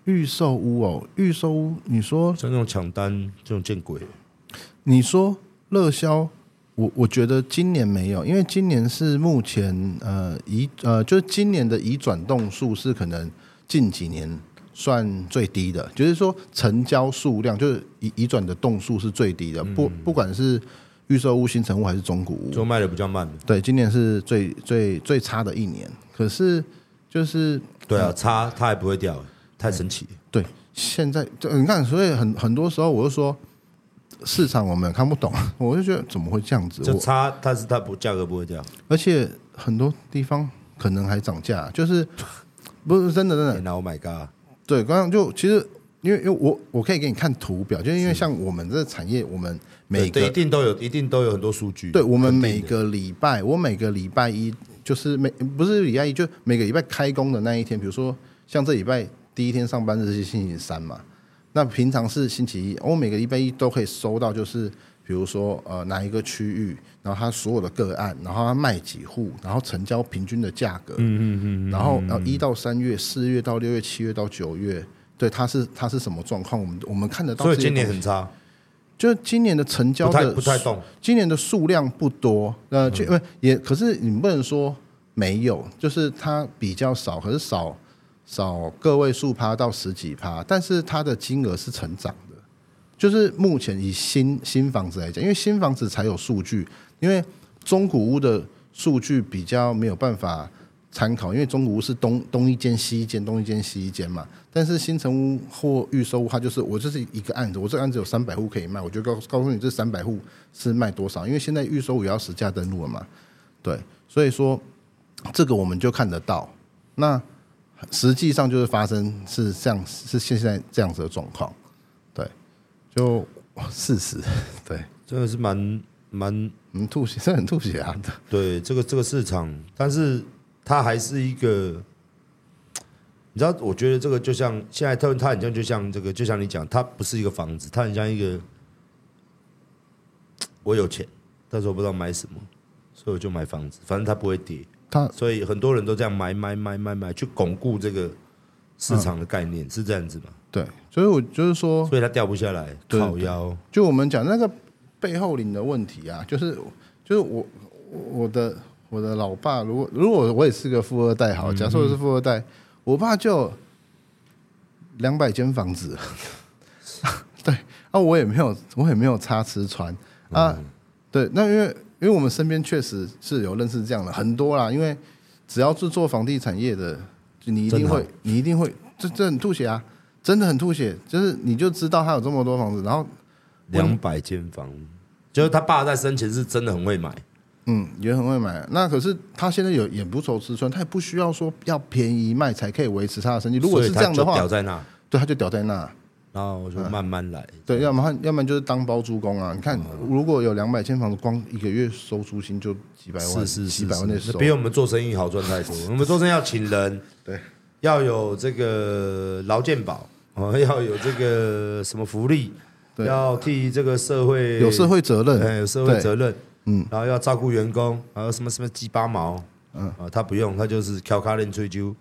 C: 预售屋哦，预售屋，你说
B: 像那种抢单这种见鬼？
C: 你说热销，我我觉得今年没有，因为今年是目前呃移呃，就是今年的移转动数是可能近几年。算最低的，就是说成交数量，就是移移转的动数是最低的。不不管是预售屋、新成屋还是中古屋，
B: 就卖的比较慢。
C: 对，今年是最最最差的一年。可是就是
B: 对啊，差它还不会掉，太神奇。
C: 对，现在就你看，所以很很多时候我就说市场我们看不懂，我就觉得怎么会这样子？
B: 就差，但是它不价格不会掉，
C: 而且很多地方可能还涨价，就是 不是真的真的。
B: Oh my god！
C: 对，刚刚就其实，因为因为我我可以给你看图表，就是因为像我们这个产业，我们每个
B: 一定都有，一定都有很多数据。
C: 对，我们每个礼拜，我每个礼拜一就是每不是礼拜一，就每个礼拜开工的那一天，比如说像这礼拜第一天上班日是星期三嘛，那平常是星期一，我每个礼拜一都可以收到，就是比如说呃哪一个区域。然后他所有的个案，然后他卖几户，然后成交平均的价格，嗯嗯嗯，然后然后一到三月、四月到六月、七月到九月，对，他是他是什么状况？我们我们看得到。
B: 所以今年很差，
C: 就今年的成交的
B: 不太，不太动，
C: 今年的数量不多，呃，就因为也可是你不能说没有，就是它比较少，可是少少个位数趴到十几趴，但是它的金额是成长的，就是目前以新新房子来讲，因为新房子才有数据。因为中古屋的数据比较没有办法参考，因为中古屋是东东一间西一间，东一间西一间嘛。但是新城屋或预售屋，它就是我就是一个案子，我这个案子有三百户可以卖，我就告告诉你这三百户是卖多少。因为现在预售屋也要实价登录了嘛，对，所以说这个我们就看得到。那实际上就是发生是这样，是现在这样子的状况，对，就事实，对，
B: 真的是蛮。蛮
C: 嗯吐血，是很吐血啊！
B: 对这个这个市场，但是它还是一个，你知道，我觉得这个就像现在它它很像，就像这个，就像你讲，它不是一个房子，它很像一个，我有钱，但是我不知道买什么，所以我就买房子，反正它不会跌，它所以很多人都这样买买买买买，去巩固这个市场的概念，嗯、是这样子吗？
C: 对，所以我就是说，
B: 所以它掉不下来，靠腰，
C: 就我们讲那个。背后领的问题啊，就是就是我我的我的老爸，如果如果我也是个富二代，好，假设我是富二代，我爸就两百间房子，对啊，我也没有我也没有差吃穿。啊，对，那因为因为我们身边确实是有认识这样的很多啦，因为只要是做房地产业的，你一定会你一定会这这很吐血啊，真的很吐血，就是你就知道他有这么多房子，然后。
B: 两百间房，就是他爸在生前是真的很会买，
C: 嗯，也很会买。那可是他现在有也不愁吃穿，他也不需要说要便宜卖才可以维持他的生计。如果是这样的话，
B: 屌在那，
C: 对，他就屌在那。
B: 然后我就慢慢来。
C: 对，要么要么就是当包租公啊。你看，如果有两百间房子，光一个月收租金就几百万，
B: 是是
C: 几百万的收，
B: 比我们做生意好赚太多。我们做生意要请人，
C: 对，
B: 要有这个劳健保，哦，要有这个什么福利，要替这个社会
C: 有社会责任，哎
B: 有社会责任，嗯，然后要照顾员工，还有什么什么鸡巴毛。嗯啊，他不用，他就是敲卡练吹啾，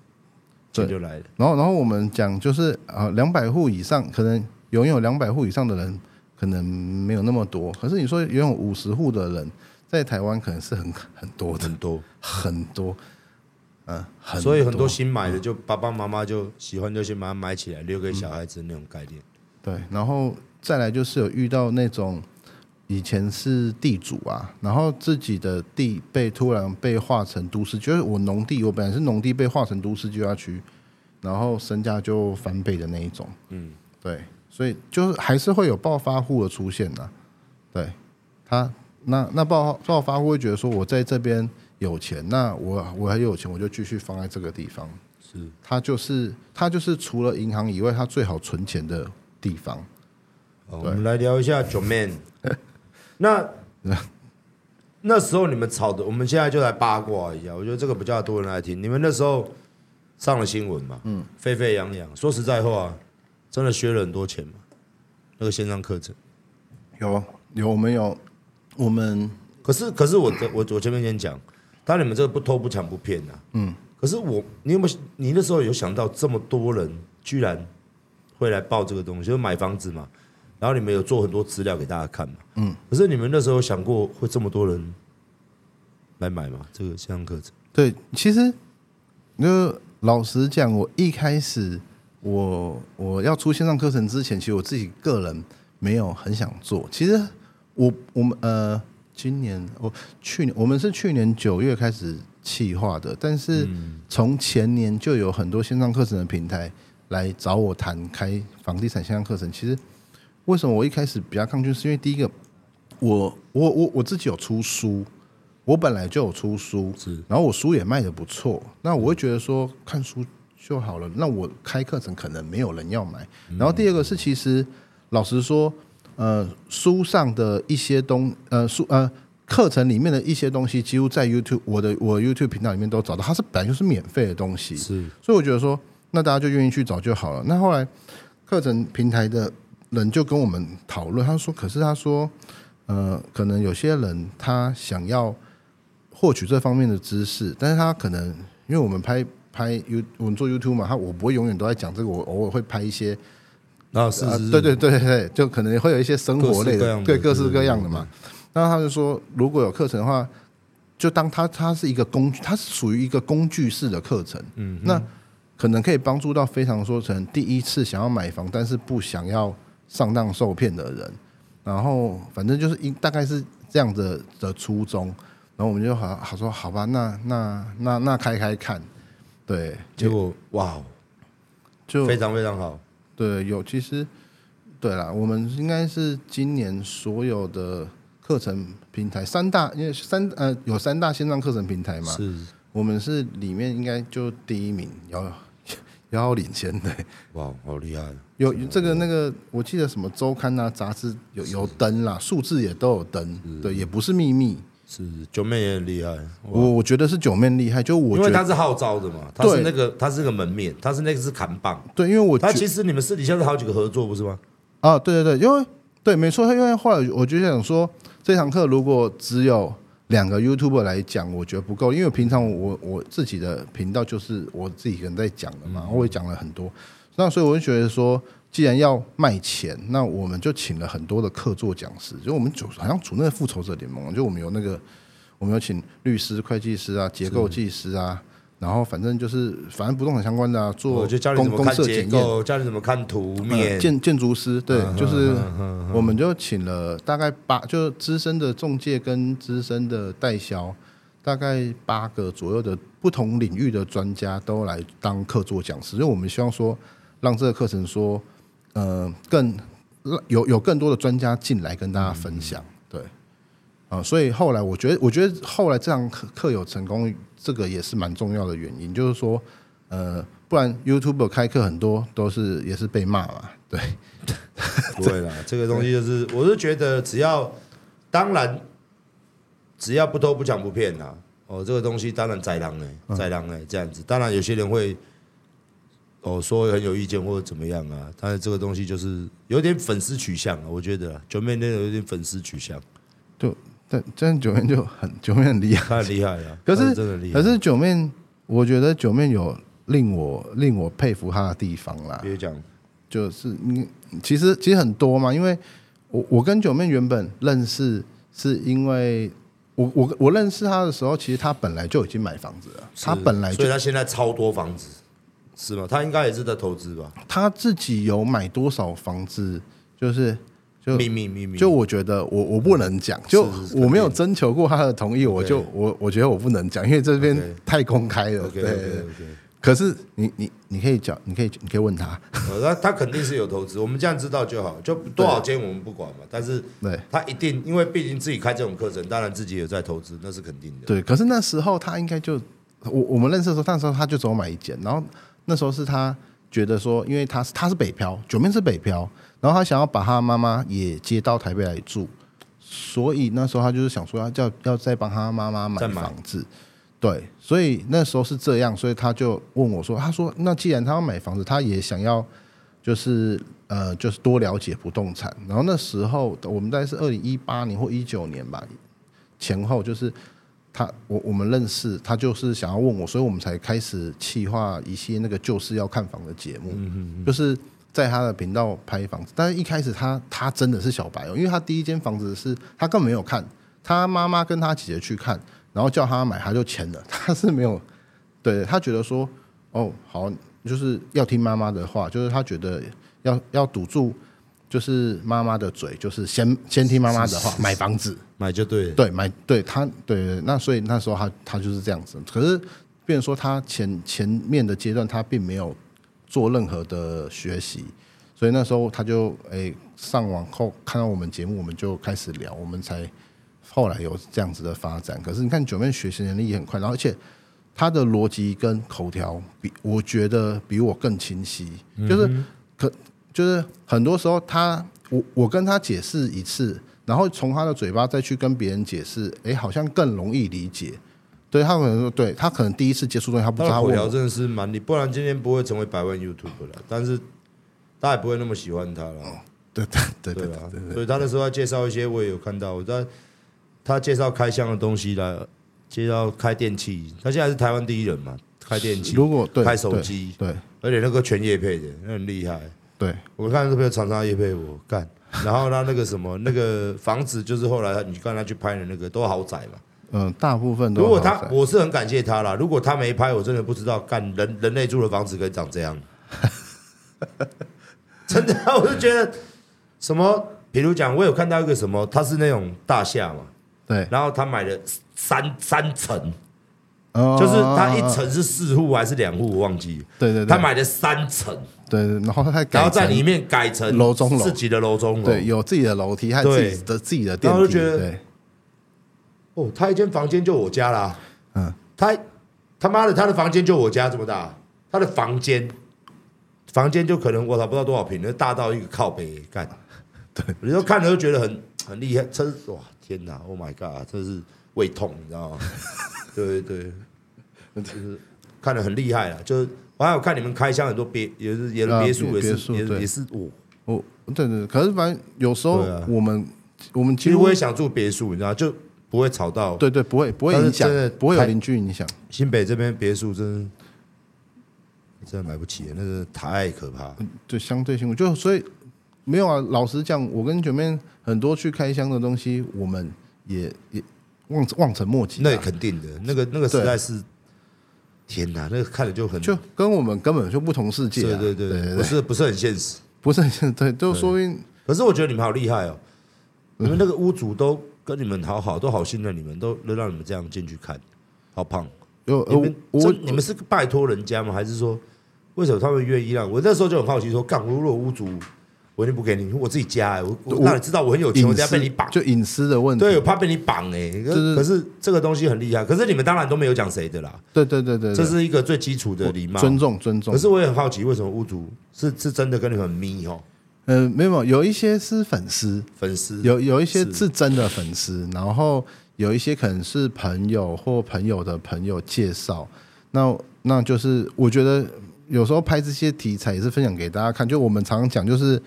B: 这就来了。
C: 然后，然后我们讲就是啊，两百户以上，可能拥有两百户以上的人可能没有那么多。可是你说拥有五十户的人，在台湾可能是很很多的，
B: 很多
C: 很多。嗯，很
B: 所以很多新买的，就爸爸妈妈就喜欢，就先把它买起来，留给小孩子那种概念。
C: 对，然后再来就是有遇到那种。以前是地主啊，然后自己的地被突然被划成都市，就是我农地，我本来是农地被划成都市计划区，然后身价就翻倍的那一种。嗯，对，所以就是还是会有暴发户的出现的。对，他那那暴暴发户会觉得说，我在这边有钱，那我我还有钱，我就继续放在这个地方。
B: 是，
C: 他就是他就是除了银行以外，他最好存钱的地方。
B: 我们来聊一下九 man。那那时候你们吵的，我们现在就来八卦一下。我觉得这个比较多人来听。你们那时候上了新闻嘛，嗯，沸沸扬扬。说实在话，真的削了很多钱嘛？那个线上课程
C: 有有我们有我们，
B: 可是可是我我我前面先讲，当然你们这个不偷不抢不骗呐，嗯。可是我你有没有你那时候有想到这么多人居然会来报这个东西，就是买房子嘛？然后你们有做很多资料给大家看嘛？嗯。可是你们那时候想过会这么多人来买吗？这个线上课程？
C: 对，其实，那老实讲，我一开始我我要出线上课程之前，其实我自己个人没有很想做。其实我我们呃，今年我去年我们是去年九月开始企划的，但是从前年就有很多线上课程的平台来找我谈开房地产线上课程，其实。为什么我一开始比较抗拒？是因为第一个，我我我我自己有出书，我本来就有出书，是，然后我书也卖的不错，那我会觉得说看书就好了，那我开课程可能没有人要买。然后第二个是，其实老实说，呃，书上的一些东，呃，书呃课程里面的一些东西，几乎在 YouTube 我的我 YouTube 频道里面都找到，它是本来就是免费的东西，是，所以我觉得说，那大家就愿意去找就好了。那后来课程平台的。人就跟我们讨论，他说：“可是他说，呃，可能有些人他想要获取这方面的知识，但是他可能因为我们拍拍 You，我们做 YouTube 嘛，他我不会永远都在讲这个，我偶尔会拍一些
B: 啊，是是，
C: 对对对对，就可能会有一些生活类的，对各式各样的嘛。那他就说，如果有课程的话，就当他他是一个工具，它是属于一个工具式的课程，嗯，那可能可以帮助到非常说成第一次想要买房，但是不想要。”上当受骗的人，然后反正就是一大概是这样的的初衷，然后我们就好好说好吧，那那那那开开看，对，
B: 结果哇，就非常非常好，
C: 对，有其实对啦，我们应该是今年所有的课程平台三大，因为三呃有三大线上课程平台嘛，是，我们是里面应该就第一名，要要领先的，
B: 哇，好厉害。
C: 有这个那个，我记得什么周刊啊、杂志有有登啦，数字也都有登，对，也不是秘密。
B: 是九妹也很厉害，
C: 我我觉得是九妹厉害，就我
B: 因为他是号召的嘛，他是那个他是个门面，他是那个是扛棒。
C: 对，因为我
B: 他其实你们私底下是好几个合作，不是吗？
C: 啊，对对对，因为对，没错，因为后来我就想说，这堂课如果只有两个 YouTuber 来讲，我觉得不够，因为平常我我自己的频道就是我自己个人在讲的嘛，我也讲了很多。那所以我就觉得说，既然要卖钱，那我们就请了很多的客座讲师，就我们组好像组那个复仇者联盟，就我们有那个，我们有请律师、会计师啊、结构技师啊，然后反正就是反正不动产相关的啊，做公公社检验，
B: 教你怎么看图面，
C: 建建筑师，对，就是我们就请了大概八，就资深的中介跟资深的代销，大概八个左右的不同领域的专家都来当客座讲师，因为我们希望说。让这个课程说，呃，更有有更多的专家进来跟大家分享，对，啊，所以后来我觉得，我觉得后来这堂课课有成功，这个也是蛮重要的原因，就是说，呃，不然 YouTube 开课很多都是也是被骂嘛，对，
B: 不会啦，这个东西就是，我是觉得只要，当然，只要不偷不抢不骗啊，哦，这个东西当然宰狼呢，宰狼呢这样子，当然有些人会，哦说很有意见或者怎么样啊，但是这个东西就是有点粉丝取向啊，我觉得九妹那个有点粉丝取向，
C: 就但但九面就很九面很厉害，
B: 他很厉害了，
C: 可是
B: 真的厉害，
C: 可是九面，我觉得九面有。令我令我佩服他的地方啦，
B: 别讲，
C: 就是你其实其实很多嘛，因为我我跟九面原本认识，是因为我我我认识他的时候，其实他本来就已经买房子了，他本来就，
B: 所以他现在超多房子，是吗？他应该也是在投资吧？
C: 他自己有买多少房子？就是就
B: 秘密秘密，
C: 就我觉得我我不能讲，就我没有征求过他的同意，我就我我觉得我不能讲，因为这边太公开了，对。可是你你你可以讲，你可以你可以问他，
B: 他他肯定是有投资，我们这样知道就好，就多少间我们不管嘛。但是对，他一定因为毕竟自己开这种课程，当然自己也在投资，那是肯定的。
C: 对，可是那时候他应该就我我们认识的时候，那时候他就只有买一间，然后那时候是他觉得说，因为他是他是北漂，九妹是北漂，然后他想要把他妈妈也接到台北来住，所以那时候他就是想说要叫要再帮他妈妈买房子。对，所以那时候是这样，所以他就问我说：“他说，那既然他要买房子，他也想要，就是呃，就是多了解不动产。然后那时候我们大概是二零一八年或一九年吧，前后就是他我我们认识，他就是想要问我，所以我们才开始企划一些那个就是要看房的节目，就是在他的频道拍房子。但是一开始他他真的是小白哦，因为他第一间房子是他根本没有看，他妈妈跟他姐姐去看。”然后叫他买，他就签了。他是没有，对他觉得说，哦，好，就是要听妈妈的话，就是他觉得要要堵住，就是妈妈的嘴，就是先先听妈妈的话，买房子
B: 买就对，
C: 对买对他对，那所以那时候他他就是这样子。可是，变成说他前前面的阶段，他并没有做任何的学习，所以那时候他就诶上网后看到我们节目，我们就开始聊，我们才。后来有这样子的发展，可是你看九妹学习能力也很快，然后而且他的逻辑跟口条比我觉得比我更清晰，就是可就是很多时候他我我跟他解释一次，然后从他的嘴巴再去跟别人解释，哎，好像更容易理解。对他可能说，对他可能第一次接触东西，他不知道。口条
B: 真的是蛮厉，不然今天不会成为百万 YouTube 了，但是大家也不会那么喜欢他了。
C: 对对对对
B: 啊，所以他那时候要介绍一些，我也有看到我在。他介绍开箱的东西来，介绍开电器。他现在是台湾第一人嘛，开电器。
C: 如果对
B: 开手机，
C: 对，
B: 而且那个全业配的，那很厉害。
C: 对，
B: 我看是不是常常业配我干。然后他那个什么，那个房子就是后来你刚才去拍的那个都豪宅嘛。
C: 嗯，大部分都。
B: 如果他，我是很感谢他啦。如果他没拍，我真的不知道干人人类住的房子可以长这样。真的，我就觉得什么，比如讲，我有看到一个什么，他是那种大厦嘛。
C: 对，
B: 然后他买了三三层，就是他一层是四户还是两户，我忘记。
C: 对对对，
B: 他买了三层，
C: 对对，然后他
B: 然后在里面改成
C: 楼中楼，
B: 自己的楼中楼，
C: 对，有自己的楼梯，还有自己的自己的电梯。然后就觉得，
B: 哦，他一间房间就我家啦，嗯，他他妈的他的房间就我家这么大，他的房间房间就可能我操不知道多少平，那大到一个靠背干，对，你说看了就觉得很很厉害，真哇。天哪！Oh my god！真是胃痛，你知道吗？对对对，就是看得很厉害了。就是我还有看你们开箱很多别，也是也是别墅，也是也也是我
C: 我对对。可是反正有时候我们我们
B: 其实我也想住别墅，你知道，就不会吵到。
C: 对对，不会不会影响，不会有邻居影响。
B: 新北这边别墅真真的买不起，那个太可怕。
C: 对，相对性就所以。没有啊，老实讲，我跟九妹很多去开箱的东西，我们也也望望尘莫及。
B: 那也肯定的，那个那个实在是，天哪，那个看着就很
C: 就跟我们根本就不同世界。
B: 对对对，不是不是很现实，
C: 不是很现实。对，就说明。
B: 可是我觉得你们好厉害哦，你们那个屋主都跟你们好好，都好信任你们，都能让你们这样进去看，好胖。有你们我你们是拜托人家吗？还是说为什么他们愿意让？我那时候就很好奇，说干如果屋主。我就不给你，我自己加、欸，我我
C: 我
B: 让你知道我很有钱，我等下被你绑，
C: 就隐私的问题。
B: 对，我怕被你绑哎、欸。可
C: 是
B: 可是这个东西很厉害，可是你们当然都没有讲谁的啦。
C: 对对对对，对，
B: 这是一个最基础的礼貌，
C: 尊重尊重。
B: 可是我也很好奇，为什么屋主是是真的跟你们密哦？
C: 呃，没有，有一些是粉丝，
B: 粉丝
C: 有有一些是真的粉丝，然后有一些可能是朋友或朋友的朋友介绍。那那就是我觉得有时候拍这些题材也是分享给大家看，就我们常常讲，就是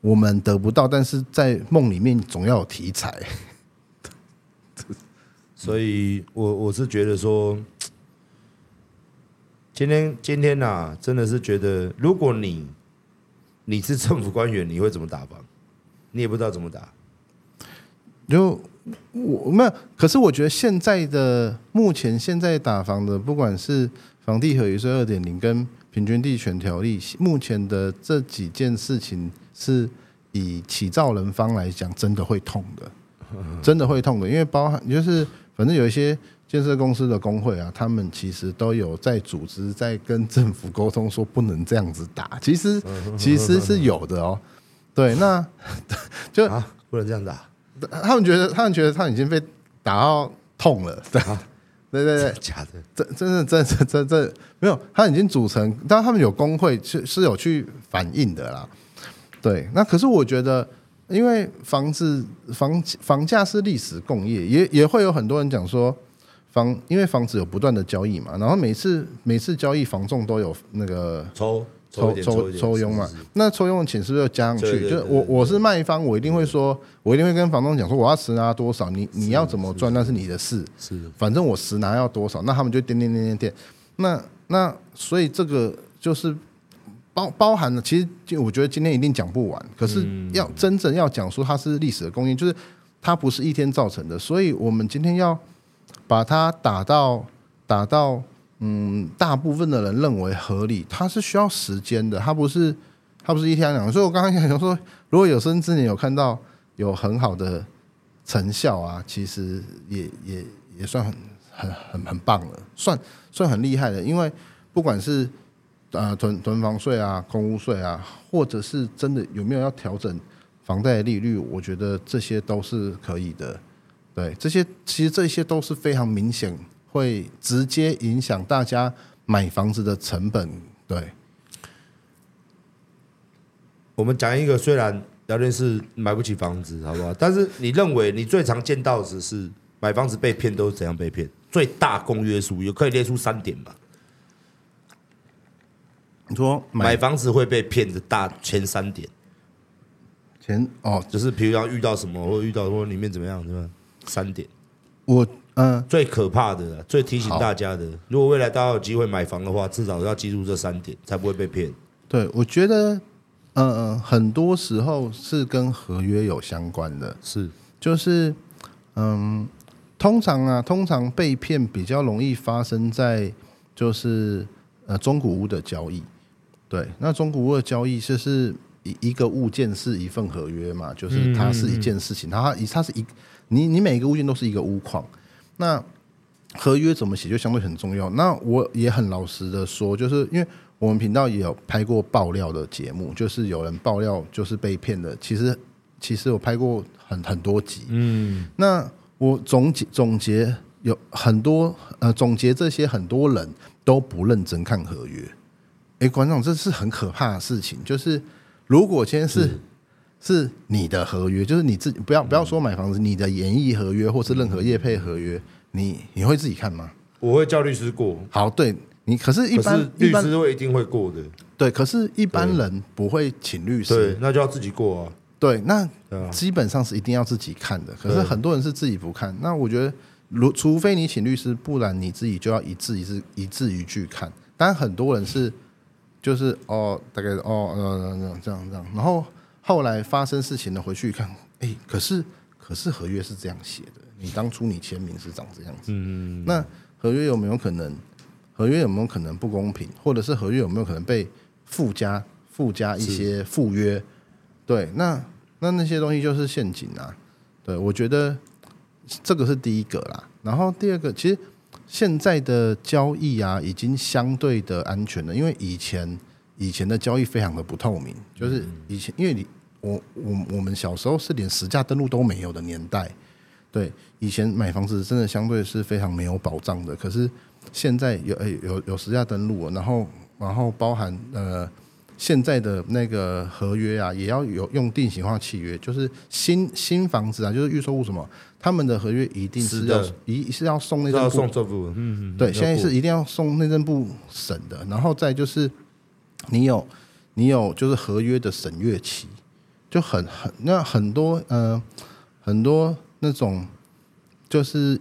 C: 我们得不到，但是在梦里面总要有题材。
B: 所以我我是觉得说，今天今天呐、啊，真的是觉得，如果你你是政府官员，你会怎么打房？你也不知道怎么打。
C: 就我没有，可是我觉得现在的目前现在打房的，不管是房地合一税二点零跟平均地权条例，目前的这几件事情，是以起造人方来讲，真的会痛的，真的会痛的，因为包含就是。反正有一些建设公司的工会啊，他们其实都有在组织，在跟政府沟通，说不能这样子打。其实其实是有的哦。对，那 就
B: 啊，不能这样打。
C: 他们觉得，他们觉得他已经被打到痛了。对，啊对对对，
B: 假的，
C: 真真的，真的，真真没有。他已经组成，当然他们有工会是是有去反映的啦。对，那可是我觉得。因为房子房房价是历史共业，也也会有很多人讲说房，因为房子有不断的交易嘛，然后每次每次交易房仲都有那个
B: 抽
C: 抽抽抽佣嘛，那抽佣的钱是不是要加上去？就是我我是卖方，我一定会说，我一定会跟房东讲说，我要实拿多少，你你要怎么赚那是你的事，是反正我实拿要多少，那他们就点点点点点，那那所以这个就是。包包含了，其实就我觉得今天一定讲不完。可是要真正要讲说它是历史的供应，就是它不是一天造成的。所以我们今天要把它打到打到嗯，大部分的人认为合理，它是需要时间的。它不是它不是一天两天。所以我刚刚想说，如果有生之年有看到有很好的成效啊，其实也也也算很很很很棒了，算算很厉害的。因为不管是呃，囤囤房税啊，空屋税啊，或者是真的有没有要调整房贷利率？我觉得这些都是可以的。对，这些其实这些都是非常明显，会直接影响大家买房子的成本。对，
B: 我们讲一个，虽然聊天室买不起房子，好不好？但是你认为你最常见到的是买房子被骗都是怎样被骗？最大公约数有可以列出三点吧？
C: 你说买，
B: 买房子会被骗的大前三点，
C: 前哦，
B: 就是比如要遇到什么，或遇到说里面怎么样，对吧？三点，
C: 我嗯、呃，
B: 最可怕的，最提醒大家的，如果未来大家有机会买房的话，至少要记住这三点，才不会被骗。
C: 对，我觉得，嗯、呃、嗯，很多时候是跟合约有相关的，
B: 是，
C: 就是嗯，通常啊，通常被骗比较容易发生在就是呃中古屋的交易。对，那中古屋的交易就是一一个物件是一份合约嘛，就是它是一件事情，它它是一你你每个物件都是一个屋况，那合约怎么写就相对很重要。那我也很老实的说，就是因为我们频道也有拍过爆料的节目，就是有人爆料就是被骗的，其实其实我拍过很很多集，嗯，那我总结总结有很多呃总结这些很多人都不认真看合约。哎，馆长，这是很可怕的事情。就是如果今天是是你的合约，就是你自己不要不要说买房子，你的演艺合约或是任何业配合约，你你会自己看吗？
B: 我会叫律师过。
C: 好，对你，可是一般
B: 律师会一定会过的。
C: 对，可是一般人不会请律师，
B: 对，那就要自己过啊。
C: 对，那基本上是一定要自己看的。可是很多人是自己不看。那我觉得，如除非你请律师，不然你自己就要一字一字一字一句看。但很多人是。就是哦，大概哦，嗯，这样这样，然后后来发生事情了，回去一看，哎，可是可是合约是这样写的，你当初你签名是长这样子，嗯，那合约有没有可能？合约有没有可能不公平？或者是合约有没有可能被附加附加一些附约？对，那那那些东西就是陷阱啊。对，我觉得这个是第一个啦，然后第二个其实。现在的交易啊，已经相对的安全了，因为以前以前的交易非常的不透明，就是以前因为你我我我们小时候是连实价登录都没有的年代，对，以前买房子真的相对是非常没有保障的。可是现在有诶有有实价登录，然后然后包含呃现在的那个合约啊，也要有用定型化契约，就是新新房子啊，就是预售物什么，他们的合约一定是要一是，是要送内政部，
B: 嗯嗯，
C: 对，现在是一定要送内政部审的，然后再就是你有你有就是合约的审阅期。就很很那很多呃很多那种就是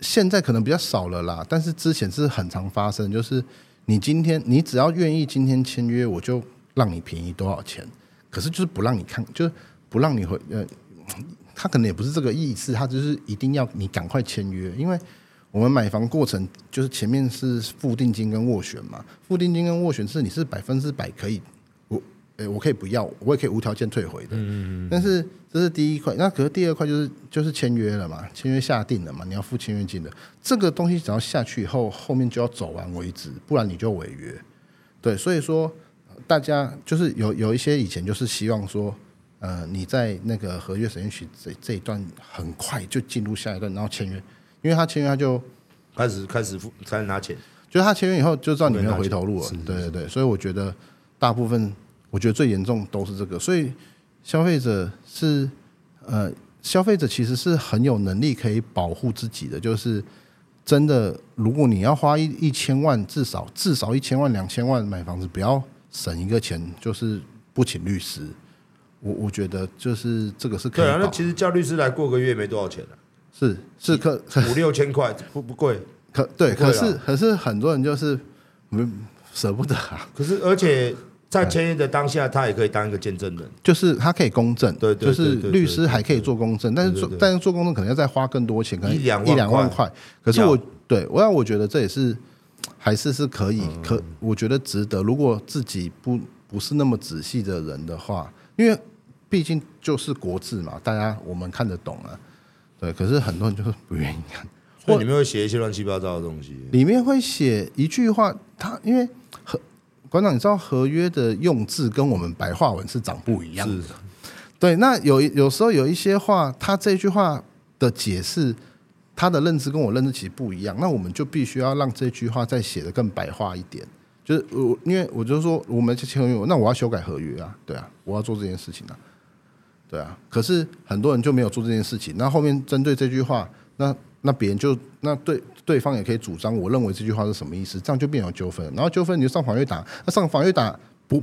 C: 现在可能比较少了啦，但是之前是很常发生，就是你今天你只要愿意今天签约，我就让你便宜多少钱，可是就是不让你看，就是不让你回呃，他可能也不是这个意思，他就是一定要你赶快签约，因为我们买房过程就是前面是付定金跟斡旋嘛，付定金跟斡旋是你是百分之百可以。我诶，我可以不要，我也可以无条件退回的。嗯嗯，但是这是第一块，那可是第二块就是就是签约了嘛，签约下定了嘛，你要付签约金的。这个东西只要下去以后，后面就要走完为止，不然你就违约。对，所以说大家就是有有一些以前就是希望说，呃，你在那个合约审阅期这这一段很快就进入下一段，然后签约，因为他签约他就
B: 开始开始付开始拿钱，
C: 就是他签约以后就知道你没有回头路了。对对对，所以我觉得大部分。我觉得最严重都是这个，所以消费者是呃，消费者其实是很有能力可以保护自己的。就是真的，如果你要花一一千万，至少至少一千万两千万买房子，不要省一个钱，就是不请律师。我我觉得就是这个是可以。
B: 对啊，那其实叫律师来过个月没多少钱啊，
C: 是是可
B: 五六千块不不贵，
C: 可对，可是可是很多人就是没舍不得啊。
B: 可是而且。在签约的当下，他也可以当一个见证人，
C: 就是他可以公证，
B: 对，
C: 就是律师还可以做公证，但是做但是做公证可能要再花更多钱，可能一两一两万块。可是我对我让我觉得这也是还是是可以可，我觉得值得。如果自己不不是那么仔细的人的话，因为毕竟就是国字嘛，大家我们看得懂啊。对，可是很多人就是不愿意看，
B: 或里面会写一些乱七八糟的东西，
C: 里面会写一句话，他因为很。馆长，你知道合约的用字跟我们白话文是长不一样的。对，那有有时候有一些话，他这句话的解释，他的认知跟我认知其实不一样，那我们就必须要让这句话再写得更白话一点。就是我，因为我就说，我们签合约，那我要修改合约啊，对啊，我要做这件事情啊，对啊。可是很多人就没有做这件事情，那后面针对这句话，那。那别人就那对对方也可以主张，我认为这句话是什么意思，这样就变成纠纷。然后纠纷你就上法院打，那上法院打不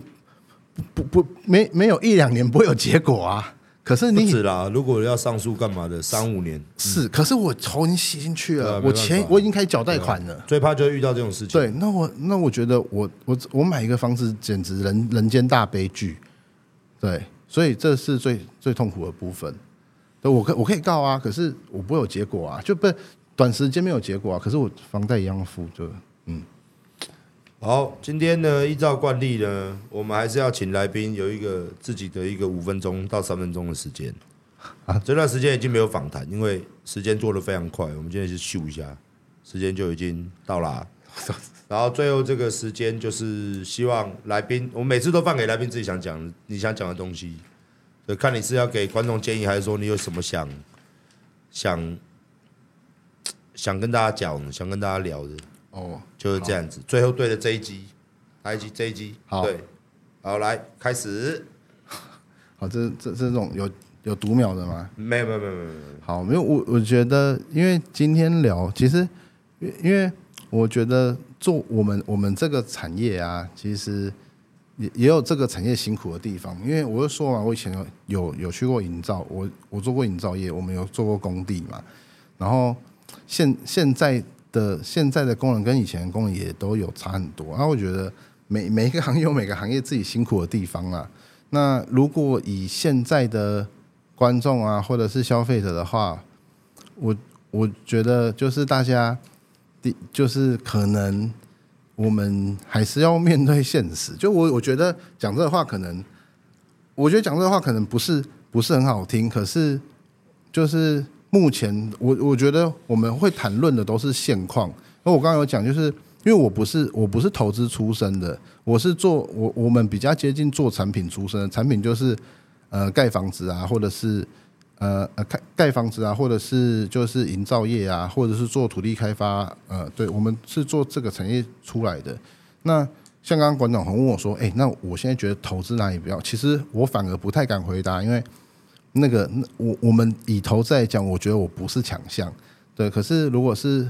C: 不不没没有一两年不会有结果啊。可是你
B: 是啦，如果要上诉干嘛的，三五年
C: 是。可是我头已经洗进去了，我钱我已经开始缴贷款了。
B: 最怕就遇到这种事情。
C: 对，那我那我觉得我我我买一个房子简直人人间大悲剧。对，所以这是最最痛苦的部分。我可我可以告啊，可是我不会有结果啊，就不短时间没有结果啊。可是我房贷一样付，就嗯。
B: 好，今天呢，依照惯例呢，我们还是要请来宾有一个自己的一个五分钟到三分钟的时间啊。这段时间已经没有访谈，因为时间做得非常快。我们今天是秀一下，时间就已经到了。然后最后这个时间就是希望来宾，我每次都放给来宾自己想讲你想讲的东西。看你是要给观众建议，还是说你有什么想想想跟大家讲、想跟大家聊的？哦，就是这样子。最后对着这一集，来一集这一集，好，对，好，来开始。
C: 好，这这这种有有读秒的吗？
B: 没有没有没有没有。
C: 好，没有我我觉得，因为今天聊，其实因为我觉得做我们我们这个产业啊，其实。也也有这个产业辛苦的地方，因为我就说嘛，我以前有有有去过营造，我我做过营造业，我们有做过工地嘛，然后现现在的现在的工人跟以前的工人也都有差很多，然后我觉得每每一个行业有每个行业自己辛苦的地方啊。那如果以现在的观众啊，或者是消费者的话，我我觉得就是大家第就是可能。我们还是要面对现实。就我，我觉得讲这话可能，我觉得讲这话可能不是不是很好听。可是，就是目前我我觉得我们会谈论的都是现况。那我刚刚有讲，就是因为我不是我不是投资出身的，我是做我我们比较接近做产品出身的。产品就是呃盖房子啊，或者是呃呃盖盖房子啊，或者是就是营造业啊，或者是做土地开发，呃，对我们是做这个产业出来的。那像刚刚馆长问我说：“哎，那我现在觉得投资哪里比较？”其实我反而不太敢回答，因为那个我我们以投资来讲，我觉得我不是强项。对，可是如果是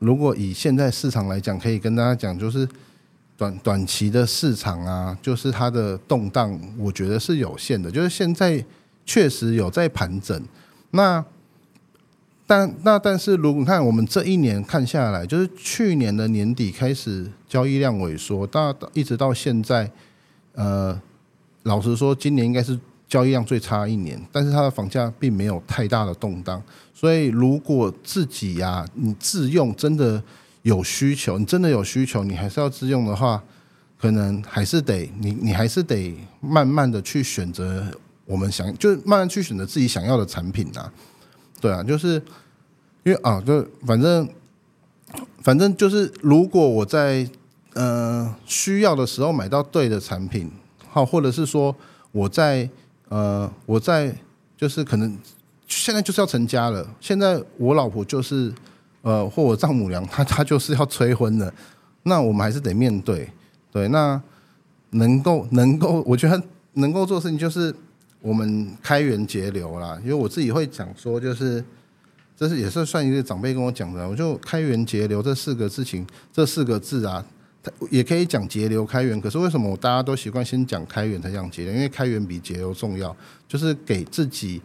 C: 如果以现在市场来讲，可以跟大家讲，就是短短期的市场啊，就是它的动荡，我觉得是有限的。就是现在确实有在盘整，那。但那但是，如果看我们这一年看下来，就是去年的年底开始交易量萎缩，到一直到现在，呃，老实说，今年应该是交易量最差一年。但是它的房价并没有太大的动荡，所以如果自己呀、你自用真的有需求，你真的有需求，你还是要自用的话，可能还是得你你还是得慢慢的去选择我们想，就是慢慢去选择自己想要的产品啊。对啊，就是因为啊，就反正反正就是，如果我在呃需要的时候买到对的产品，好，或者是说我在呃我在就是可能现在就是要成家了，现在我老婆就是呃或我丈母娘，她她就是要催婚了，那我们还是得面对，对，那能够能够，我觉得能够做事情就是。我们开源节流啦，因为我自己会讲说，就是这是也是算一个长辈跟我讲的，我就开源节流这四个事情，这四个字啊，也可以讲节流开源。可是为什么我大家都习惯先讲开源才讲节流？因为开源比节流重要，就是给自己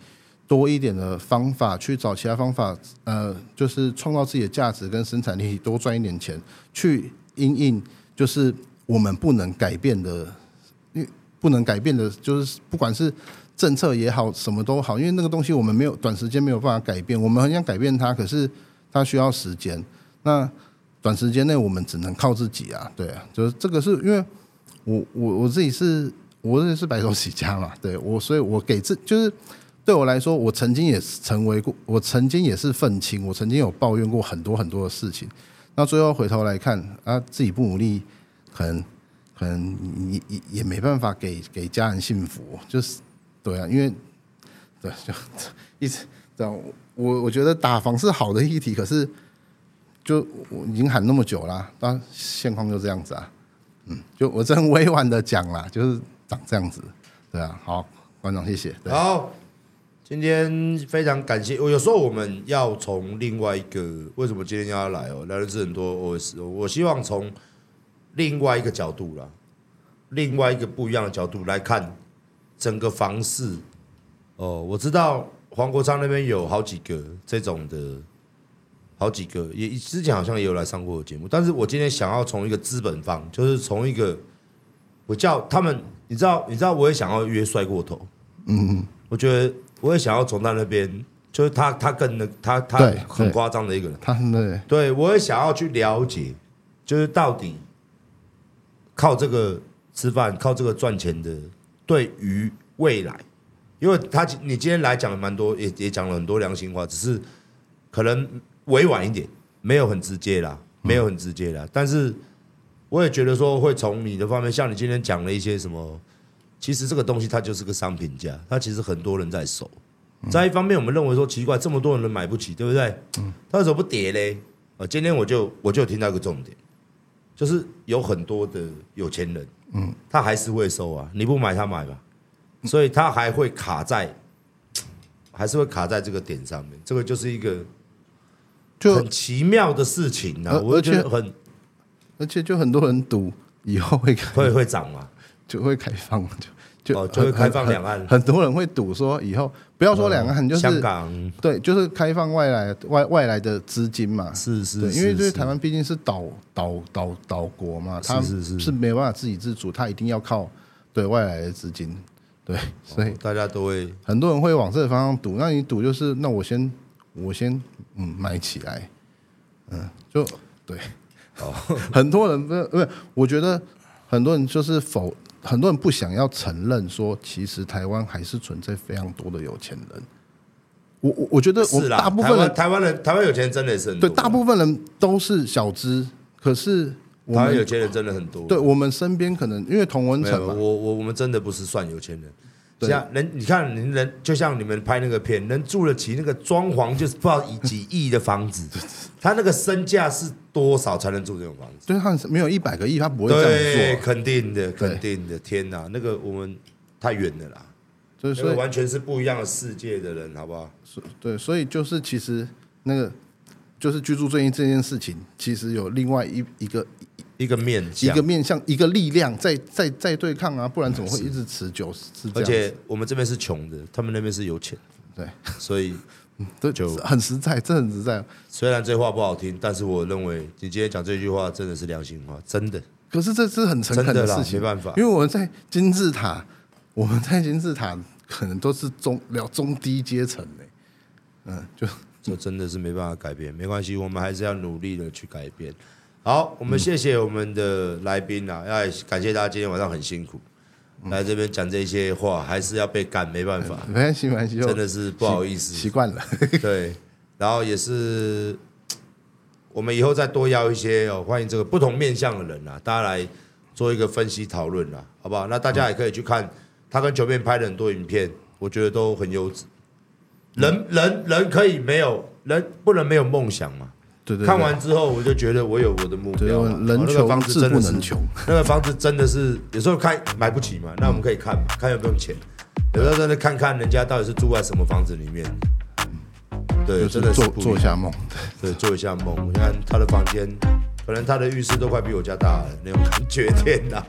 C: 多一点的方法去找其他方法，呃，就是创造自己的价值跟生产力，多赚一点钱，去因应就是我们不能改变的，因为不能改变的，就是不管是。政策也好，什么都好，因为那个东西我们没有短时间没有办法改变，我们很想改变它，可是它需要时间。那短时间内我们只能靠自己啊，对啊，就是这个是因为我我我自己是我也是白手起家嘛，对我，所以我给自就是对我来说，我曾经也成为过，我曾经也是愤青，我曾经有抱怨过很多很多的事情。那最后回头来看啊，自己不努力，可能可能也也也没办法给给家人幸福，就是。对啊，因为对就一直这样，我我觉得打房是好的议题，可是就我已经喊那么久了，但现况就这样子啊，嗯，就我真委婉的讲啦，就是长这样子，对啊，好，馆长谢谢。
B: 好，今天非常感谢。我有时候我们要从另外一个，为什么今天要来哦？来的是很多 OS，我希望从另外一个角度啦，另外一个不一样的角度来看。整个房市，哦，我知道黄国昌那边有好几个这种的，好几个也之前好像也有来上过节目，但是我今天想要从一个资本方，就是从一个我叫他们，你知道，你知道，我也想要约帅过头，嗯，我觉得我也想要从他那边，就是他他跟那他他很夸张的一个人，
C: 他对，
B: 对我也想要去了解，就是到底靠这个吃饭，靠这个赚钱的。对于未来，因为他你今天来讲了蛮多，也也讲了很多良心话，只是可能委婉一点，没有很直接啦，没有很直接啦。但是我也觉得说，会从你的方面，像你今天讲了一些什么，其实这个东西它就是个商品价，它其实很多人在收。在一方面，我们认为说奇怪，这么多人都买不起，对不对？他为什么不跌嘞？啊，今天我就我就听到一个重点，就是有很多的有钱人。嗯，他还是会收啊，你不买他买吧，所以他还会卡在，还是会卡在这个点上面，这个就是一个就很奇妙的事情啊，我觉得很，
C: 而且就很多人赌以后会
B: 会会涨嘛，
C: 就会开放就。
B: 就哦，就会开放两岸。
C: 很，很多人会赌说以后不要说两岸，就是
B: 香港，
C: 对，就是开放外来外外来的资金嘛，
B: 是是，
C: 对，因为就是。台湾毕竟是岛岛岛岛国嘛，它是是。是没办法自给自足，它一定要靠对外来的资金，对，所以
B: 大家都会。
C: 很多人会往这个方向赌。那你赌就是那我先我先嗯买起来，嗯，就对，哦，很多人不是不是，我觉得很多人就是否。很多人不想要承认说，其实台湾还是存在非常多的有钱人。我我我觉得，我大部分人
B: 台湾人台湾有钱人真的是很多，
C: 对，大部分人都是小资，可是
B: 台湾有钱人真的很多。
C: 对我们身边可能因为同文层嘛，
B: 我我我们真的不是算有钱人，
C: 对。
B: 像人，你看人人，就像你们拍那个片，能住得起那个装潢，就是不知道以几亿的房子，他那个身价是多少才能住这种房子？
C: 对，他没有一百个亿，他不会这样
B: 对，
C: 做。
B: 肯定的，肯定的。天哪，那个我们太远了啦，
C: 所以所以
B: 那个完全是不一样的世界的人，好不好？
C: 对，所以就是其实那个就是居住正义这件事情，其实有另外一一个
B: 一个面
C: 一个面向一个力量在在在对抗啊，不然怎么会一直持久？是。
B: 而且我们这边是穷的，他们那边是有钱，
C: 对，
B: 所以
C: 对，
B: 就
C: 很实在，这很实在。
B: 虽然这话不好听，但是我认为你今天讲这句话真的是良心话，真的。
C: 可是这是很诚
B: 恳的
C: 事情，
B: 没办法
C: 因为我们在金字塔，我们在金字塔可能都是中了中低阶层的，嗯，就
B: 这真的是没办法改变，没关系，我们还是要努力的去改变。好，我们谢谢我们的来宾啊，要感谢大家今天晚上很辛苦，来这边讲这些话，还是要被赶，没办法，
C: 没关系，没关系，
B: 真的是不好意思，
C: 习惯了。
B: 对，然后也是我们以后再多邀一些哦，欢迎这个不同面向的人啊，大家来做一个分析讨论啊，好不好？那大家也可以去看他跟九面拍的很多影片，我觉得都很优质。人人人可以没有人不能没有梦想嘛。
C: 对对，
B: 看完之后，我就觉得我有我的目标了。
C: 人穷志不能穷，
B: 那个房子真的是有时候开买不起嘛，那我们可以看嘛，看有没有钱。有时候真的看看人家到底是住在什么房子里面。对，真的是
C: 做做一下梦，
B: 对，做一下梦。你看他的房间，可能他的浴室都快比我家大了，那种感觉，天哪！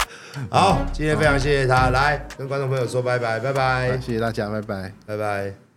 B: 好，今天非常谢谢他，来跟观众朋友说拜拜，拜拜，
C: 谢谢大家，拜拜，
B: 拜拜。